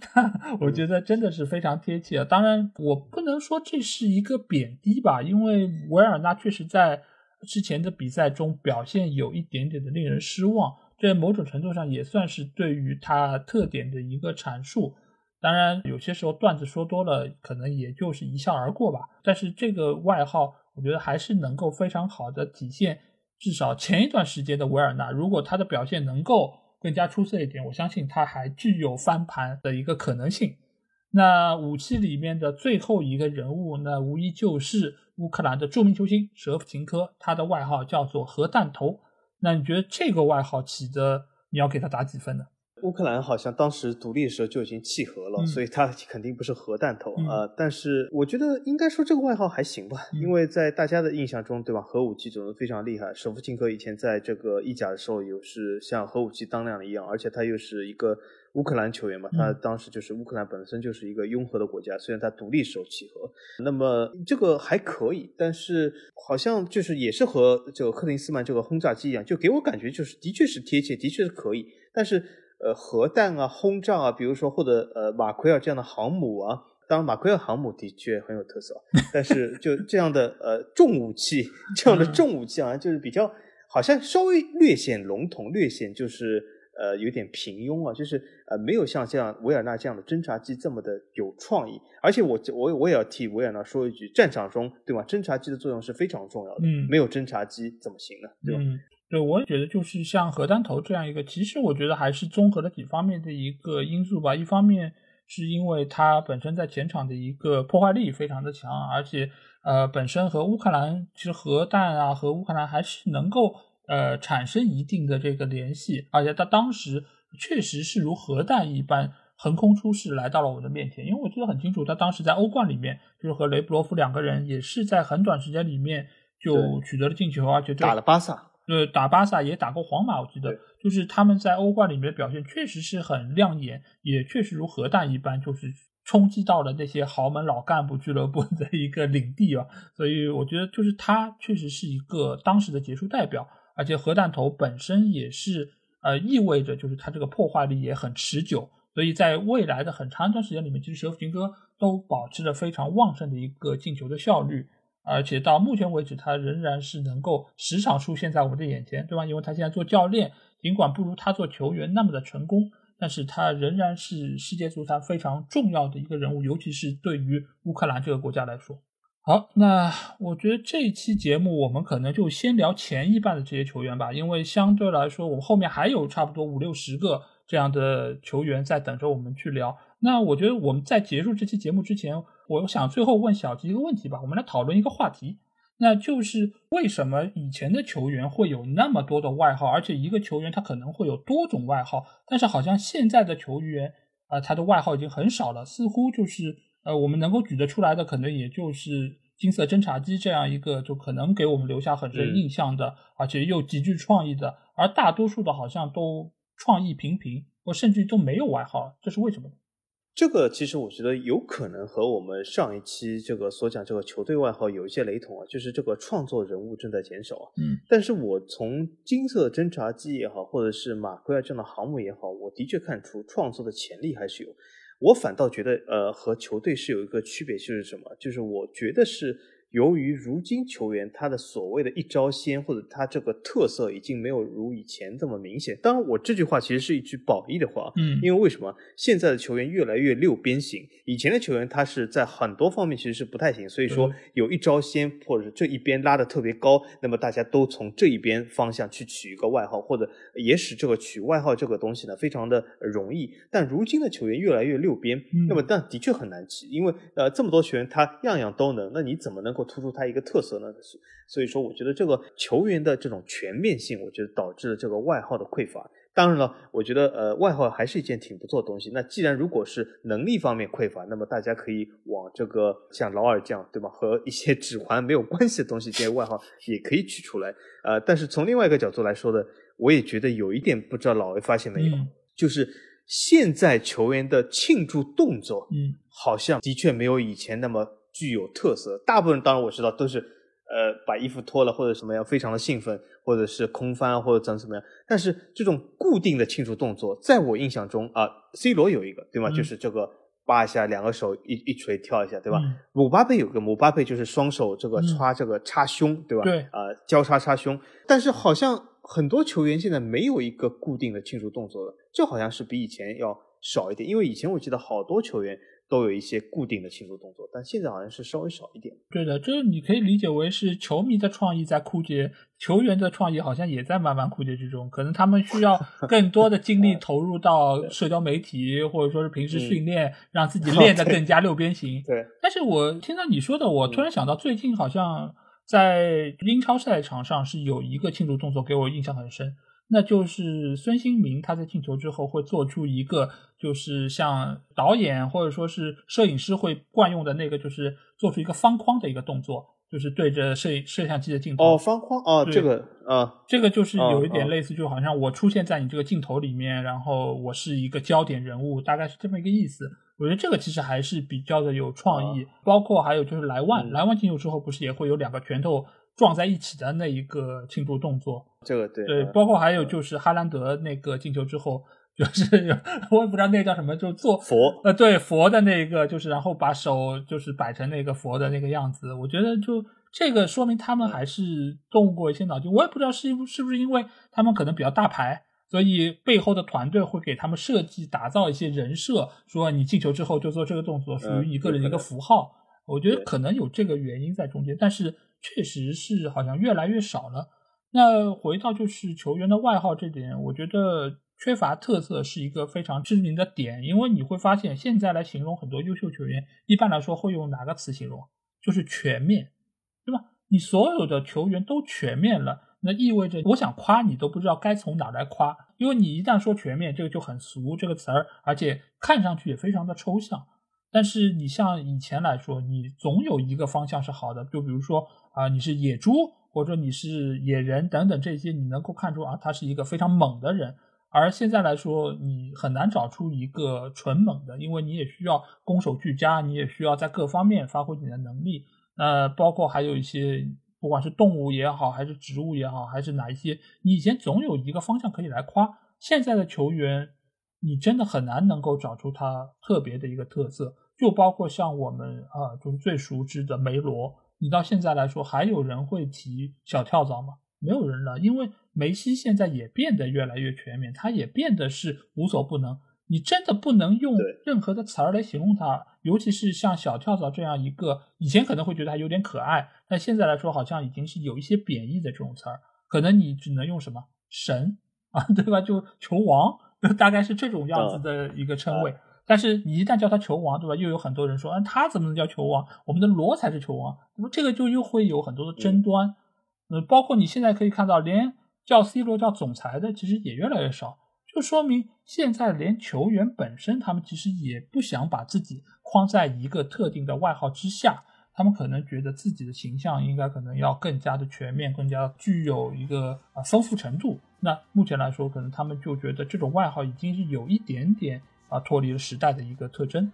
他我觉得真的是非常贴切。当然，我不能说这是一个贬低吧，因为维尔纳确实在之前的比赛中表现有一点点的令人失望，这某种程度上也算是对于他特点的一个阐述。当然，有些时候段子说多了，可能也就是一笑而过吧。但是这个外号，我觉得还是能够非常好的体现。至少前一段时间的维尔纳，如果他的表现能够更加出色一点，我相信他还具有翻盘的一个可能性。那武器里面的最后一个人物，那无疑就是乌克兰的著名球星舍甫琴科，他的外号叫做“核弹头”。那你觉得这个外号起的，你要给他打几分呢？
乌克兰好像当时独立的时候就已经弃核了，所以他肯定不是核弹头啊。但是我觉得应该说这个外号还行吧，因为在大家的印象中，对吧？核武器总是非常厉害。舍甫琴科以前在这个意甲的时候，有是像核武器当量一样，而且他又是一个乌克兰球员嘛，他当时就是乌克兰本身就是一个拥核的国家，虽然他独立时候弃核，那么这个还可以，但是好像就是也是和这个克林斯曼这个轰炸机一样，就给我感觉就是的确是贴切，的确是可以，但是。呃，核弹啊，轰炸啊，比如说或者呃，马奎尔这样的航母啊，当然马奎尔航母的确很有特色，但是就这样的呃重武器，这样的重武器啊，就是比较好像稍微略显笼统，略显就是呃有点平庸啊，就是呃没有像这样维尔纳这样的侦察机这么的有创意。而且我我我也要替维尔纳说一句，战场中对吧，侦察机的作用是非常重要的，
嗯，
没有侦察机怎么行呢？对吧？
对，我也觉得就是像核弹头这样一个，其实我觉得还是综合了几方面的一个因素吧。一方面是因为它本身在前场的一个破坏力非常的强，而且呃本身和乌克兰其实核弹啊和乌克兰还是能够呃产生一定的这个联系，而且它当时确实是如核弹一般横空出世来到了我的面前。因为我记得很清楚，他当时在欧冠里面就是和雷布罗夫两个人也是在很短时间里面就取得了进球，而且
打了巴萨。
对，打巴萨也打过皇马，我记得就是他们在欧冠里面的表现确实是很亮眼，也确实如核弹一般，就是冲击到了那些豪门老干部俱乐部 的一个领地啊，所以我觉得就是他确实是一个当时的杰出代表，而且核弹头本身也是呃意味着就是他这个破坏力也很持久，所以在未来的很长一段时间里面，其实舍甫琴科都保持着非常旺盛的一个进球的效率。而且到目前为止，他仍然是能够时常出现在我们的眼前，对吧？因为他现在做教练，尽管不如他做球员那么的成功，但是他仍然是世界足坛非常重要的一个人物，尤其是对于乌克兰这个国家来说。好，那我觉得这一期节目我们可能就先聊前一半的这些球员吧，因为相对来说，我们后面还有差不多五六十个这样的球员在等着我们去聊。那我觉得我们在结束这期节目之前，我想最后问小吉一个问题吧，我们来讨论一个话题，那就是为什么以前的球员会有那么多的外号，而且一个球员他可能会有多种外号，但是好像现在的球员啊，他的外号已经很少了，似乎就是呃，我们能够举得出来的，可能也就是金色侦察机这样一个，就可能给我们留下很深印象的，而且又极具创意的，而大多数的好像都创意平平，或甚至都没有外号，这是为什么呢？
这个其实我觉得有可能和我们上一期这个所讲这个球队外号有一些雷同啊，就是这个创作人物正在减少啊。
嗯，
但是我从金色侦察机也好，或者是马奎尔这样的航母也好，我的确看出创作的潜力还是有。我反倒觉得，呃，和球队是有一个区别，就是什么？就是我觉得是。由于如今球员他的所谓的一招鲜，或者他这个特色已经没有如以前这么明显。当然，我这句话其实是一句褒义的话，
嗯，
因为为什么现在的球员越来越六边形？以前的球员他是在很多方面其实是不太行，所以说有一招鲜，或者是这一边拉的特别高，那么大家都从这一边方向去取一个外号，或者也使这个取外号这个东西呢非常的容易。但如今的球员越来越六边，那么但的确很难起，因为呃这么多球员他样样都能，那你怎么能够？突出他一个特色呢，所以说我觉得这个球员的这种全面性，我觉得导致了这个外号的匮乏。当然了，我觉得呃外号还是一件挺不错的东西。那既然如果是能力方面匮乏，那么大家可以往这个像劳尔这样对吧，和一些指环没有关系的东西这些外号也可以取出来。呃，但是从另外一个角度来说的，我也觉得有一点不知道老魏发现没有，就是现在球员的庆祝动作，
嗯，
好像的确没有以前那么。具有特色，大部分当然我知道都是，呃，把衣服脱了或者什么样，非常的兴奋，或者是空翻或者怎么怎么样。但是这种固定的庆祝动作，在我印象中啊，C 罗有一个，对吗？就是这个扒一下，两个手一一锤跳一下，对吧？姆巴佩有个，姆巴佩就是双手这个插这个插胸，对吧？
对，
啊，交叉插胸。但是好像很多球员现在没有一个固定的庆祝动作了，这好像是比以前要少一点。因为以前我记得好多球员。都有一些固定的庆祝动作，但现在好像是稍微少一点。
对的，就是你可以理解为是球迷的创意在枯竭，球员的创意好像也在慢慢枯竭之中。可能他们需要 更多的精力投入到社交媒体，或者说是平时训练，让自己 练得更加六边形。
对。
但是我听到你说的，我突然想到，最近好像在英超赛场上是有一个庆祝动作，给我印象很深。那就是孙兴民他在进球之后会做出一个，就是像导演或者说是摄影师会惯用的那个，就是做出一个方框的一个动作，就是对着摄摄像机的镜头。
哦，方框哦，这个啊，
这个就是有一点类似，就好像我出现在你这个镜头里面，然后我是一个焦点人物，大概是这么一个意思。我觉得这个其实还是比较的有创意，包括还有就是莱万，莱万进球之后不是也会有两个拳头。撞在一起的那一个庆祝动作，
这个对
对，包括还有就是哈兰德那个进球之后，就是 我也不知道那个叫什么，就是做
佛
呃对佛的那个，就是然后把手就是摆成那个佛的那个样子。我觉得就这个说明他们还是动过一些脑筋。我也不知道是是不是因为他们可能比较大牌，所以背后的团队会给他们设计打造一些人设，说你进球之后就做这个动作，属于你个人的一个符号。我觉得可能有这个原因在中间，但是。确实是好像越来越少了。那回到就是球员的外号这点，我觉得缺乏特色是一个非常致命的点。因为你会发现，现在来形容很多优秀球员，一般来说会用哪个词形容？就是全面，对吧？你所有的球员都全面了，那意味着我想夸你都不知道该从哪来夸。因为你一旦说全面，这个就很俗这个词儿，而且看上去也非常的抽象。但是你像以前来说，你总有一个方向是好的，就比如说。啊，你是野猪，或者你是野人等等这些，你能够看出啊，他是一个非常猛的人，而现在来说，你很难找出一个纯猛的，因为你也需要攻守俱佳，你也需要在各方面发挥你的能力。呃，包括还有一些，不管是动物也好，还是植物也好，还是哪一些，你以前总有一个方向可以来夸。现在的球员，你真的很难能够找出他特别的一个特色。就包括像我们啊，就是最熟知的梅罗，你到现在来说，还有人会提小跳蚤吗？没有人了，因为梅西现在也变得越来越全面，他也变得是无所不能。你真的不能用任何的词儿来形容他，尤其是像小跳蚤这样一个，以前可能会觉得他有点可爱，但现在来说好像已经是有一些贬义的这种词儿，可能你只能用什么神啊，对吧？就球王，大概是这种样子的一个称谓。但是你一旦叫他球王，对吧？又有很多人说，嗯，他怎么能叫球王？我们的罗才是球王，那么这个就又会有很多的争端。呃，包括你现在可以看到，连叫 C 罗叫总裁的，其实也越来越少，就说明现在连球员本身，他们其实也不想把自己框在一个特定的外号之下，他们可能觉得自己的形象应该可能要更加的全面，更加具有一个啊丰富程度。那目前来说，可能他们就觉得这种外号已经是有一点点啊脱离了时代的一个特征，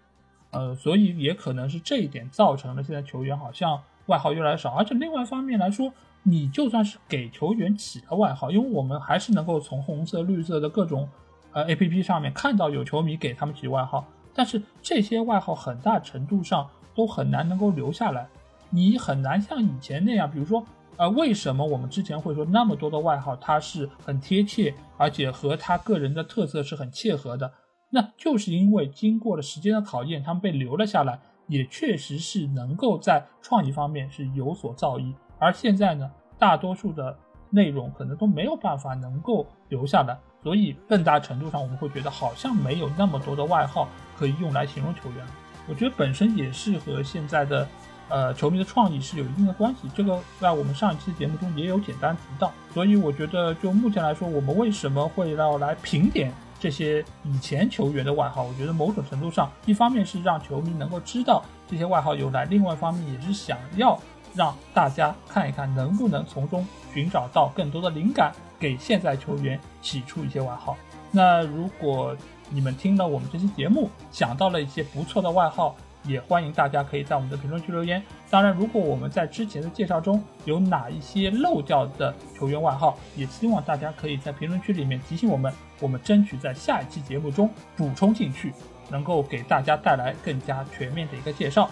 呃，所以也可能是这一点造成了现在球员好像外号越来越少，而且另外一方面来说。你就算是给球员起了外号，因为我们还是能够从红色、绿色的各种呃 A P P 上面看到有球迷给他们起外号，但是这些外号很大程度上都很难能够留下来。你很难像以前那样，比如说，呃，为什么我们之前会说那么多的外号它是很贴切，而且和他个人的特色是很切合的？那就是因为经过了时间的考验，他们被留了下来，也确实是能够在创意方面是有所造诣。而现在呢，大多数的内容可能都没有办法能够留下来，所以更大程度上我们会觉得好像没有那么多的外号可以用来形容球员。我觉得本身也是和现在的呃球迷的创意是有一定的关系。这个在我们上一期节目中也有简单提到。所以我觉得就目前来说，我们为什么会要来评点这些以前球员的外号？我觉得某种程度上，一方面是让球迷能够知道这些外号由来，另外一方面也是想要。让大家看一看，能不能从中寻找到更多的灵感，给现在球员起出一些外号。那如果你们听了我们这期节目，想到了一些不错的外号，也欢迎大家可以在我们的评论区留言。当然，如果我们在之前的介绍中有哪一些漏掉的球员外号，也希望大家可以在评论区里面提醒我们，我们争取在下一期节目中补充进去，能够给大家带来更加全面的一个介绍。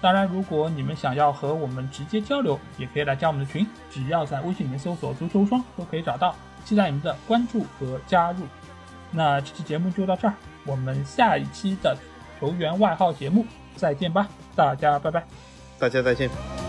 当然，如果你们想要和我们直接交流，也可以来加我们的群，只要在微信里面搜索“足球双”都可以找到。期待你们的关注和加入。那这期节目就到这儿，我们下一期的球员外号节目再见吧，大家拜拜，
大家再见。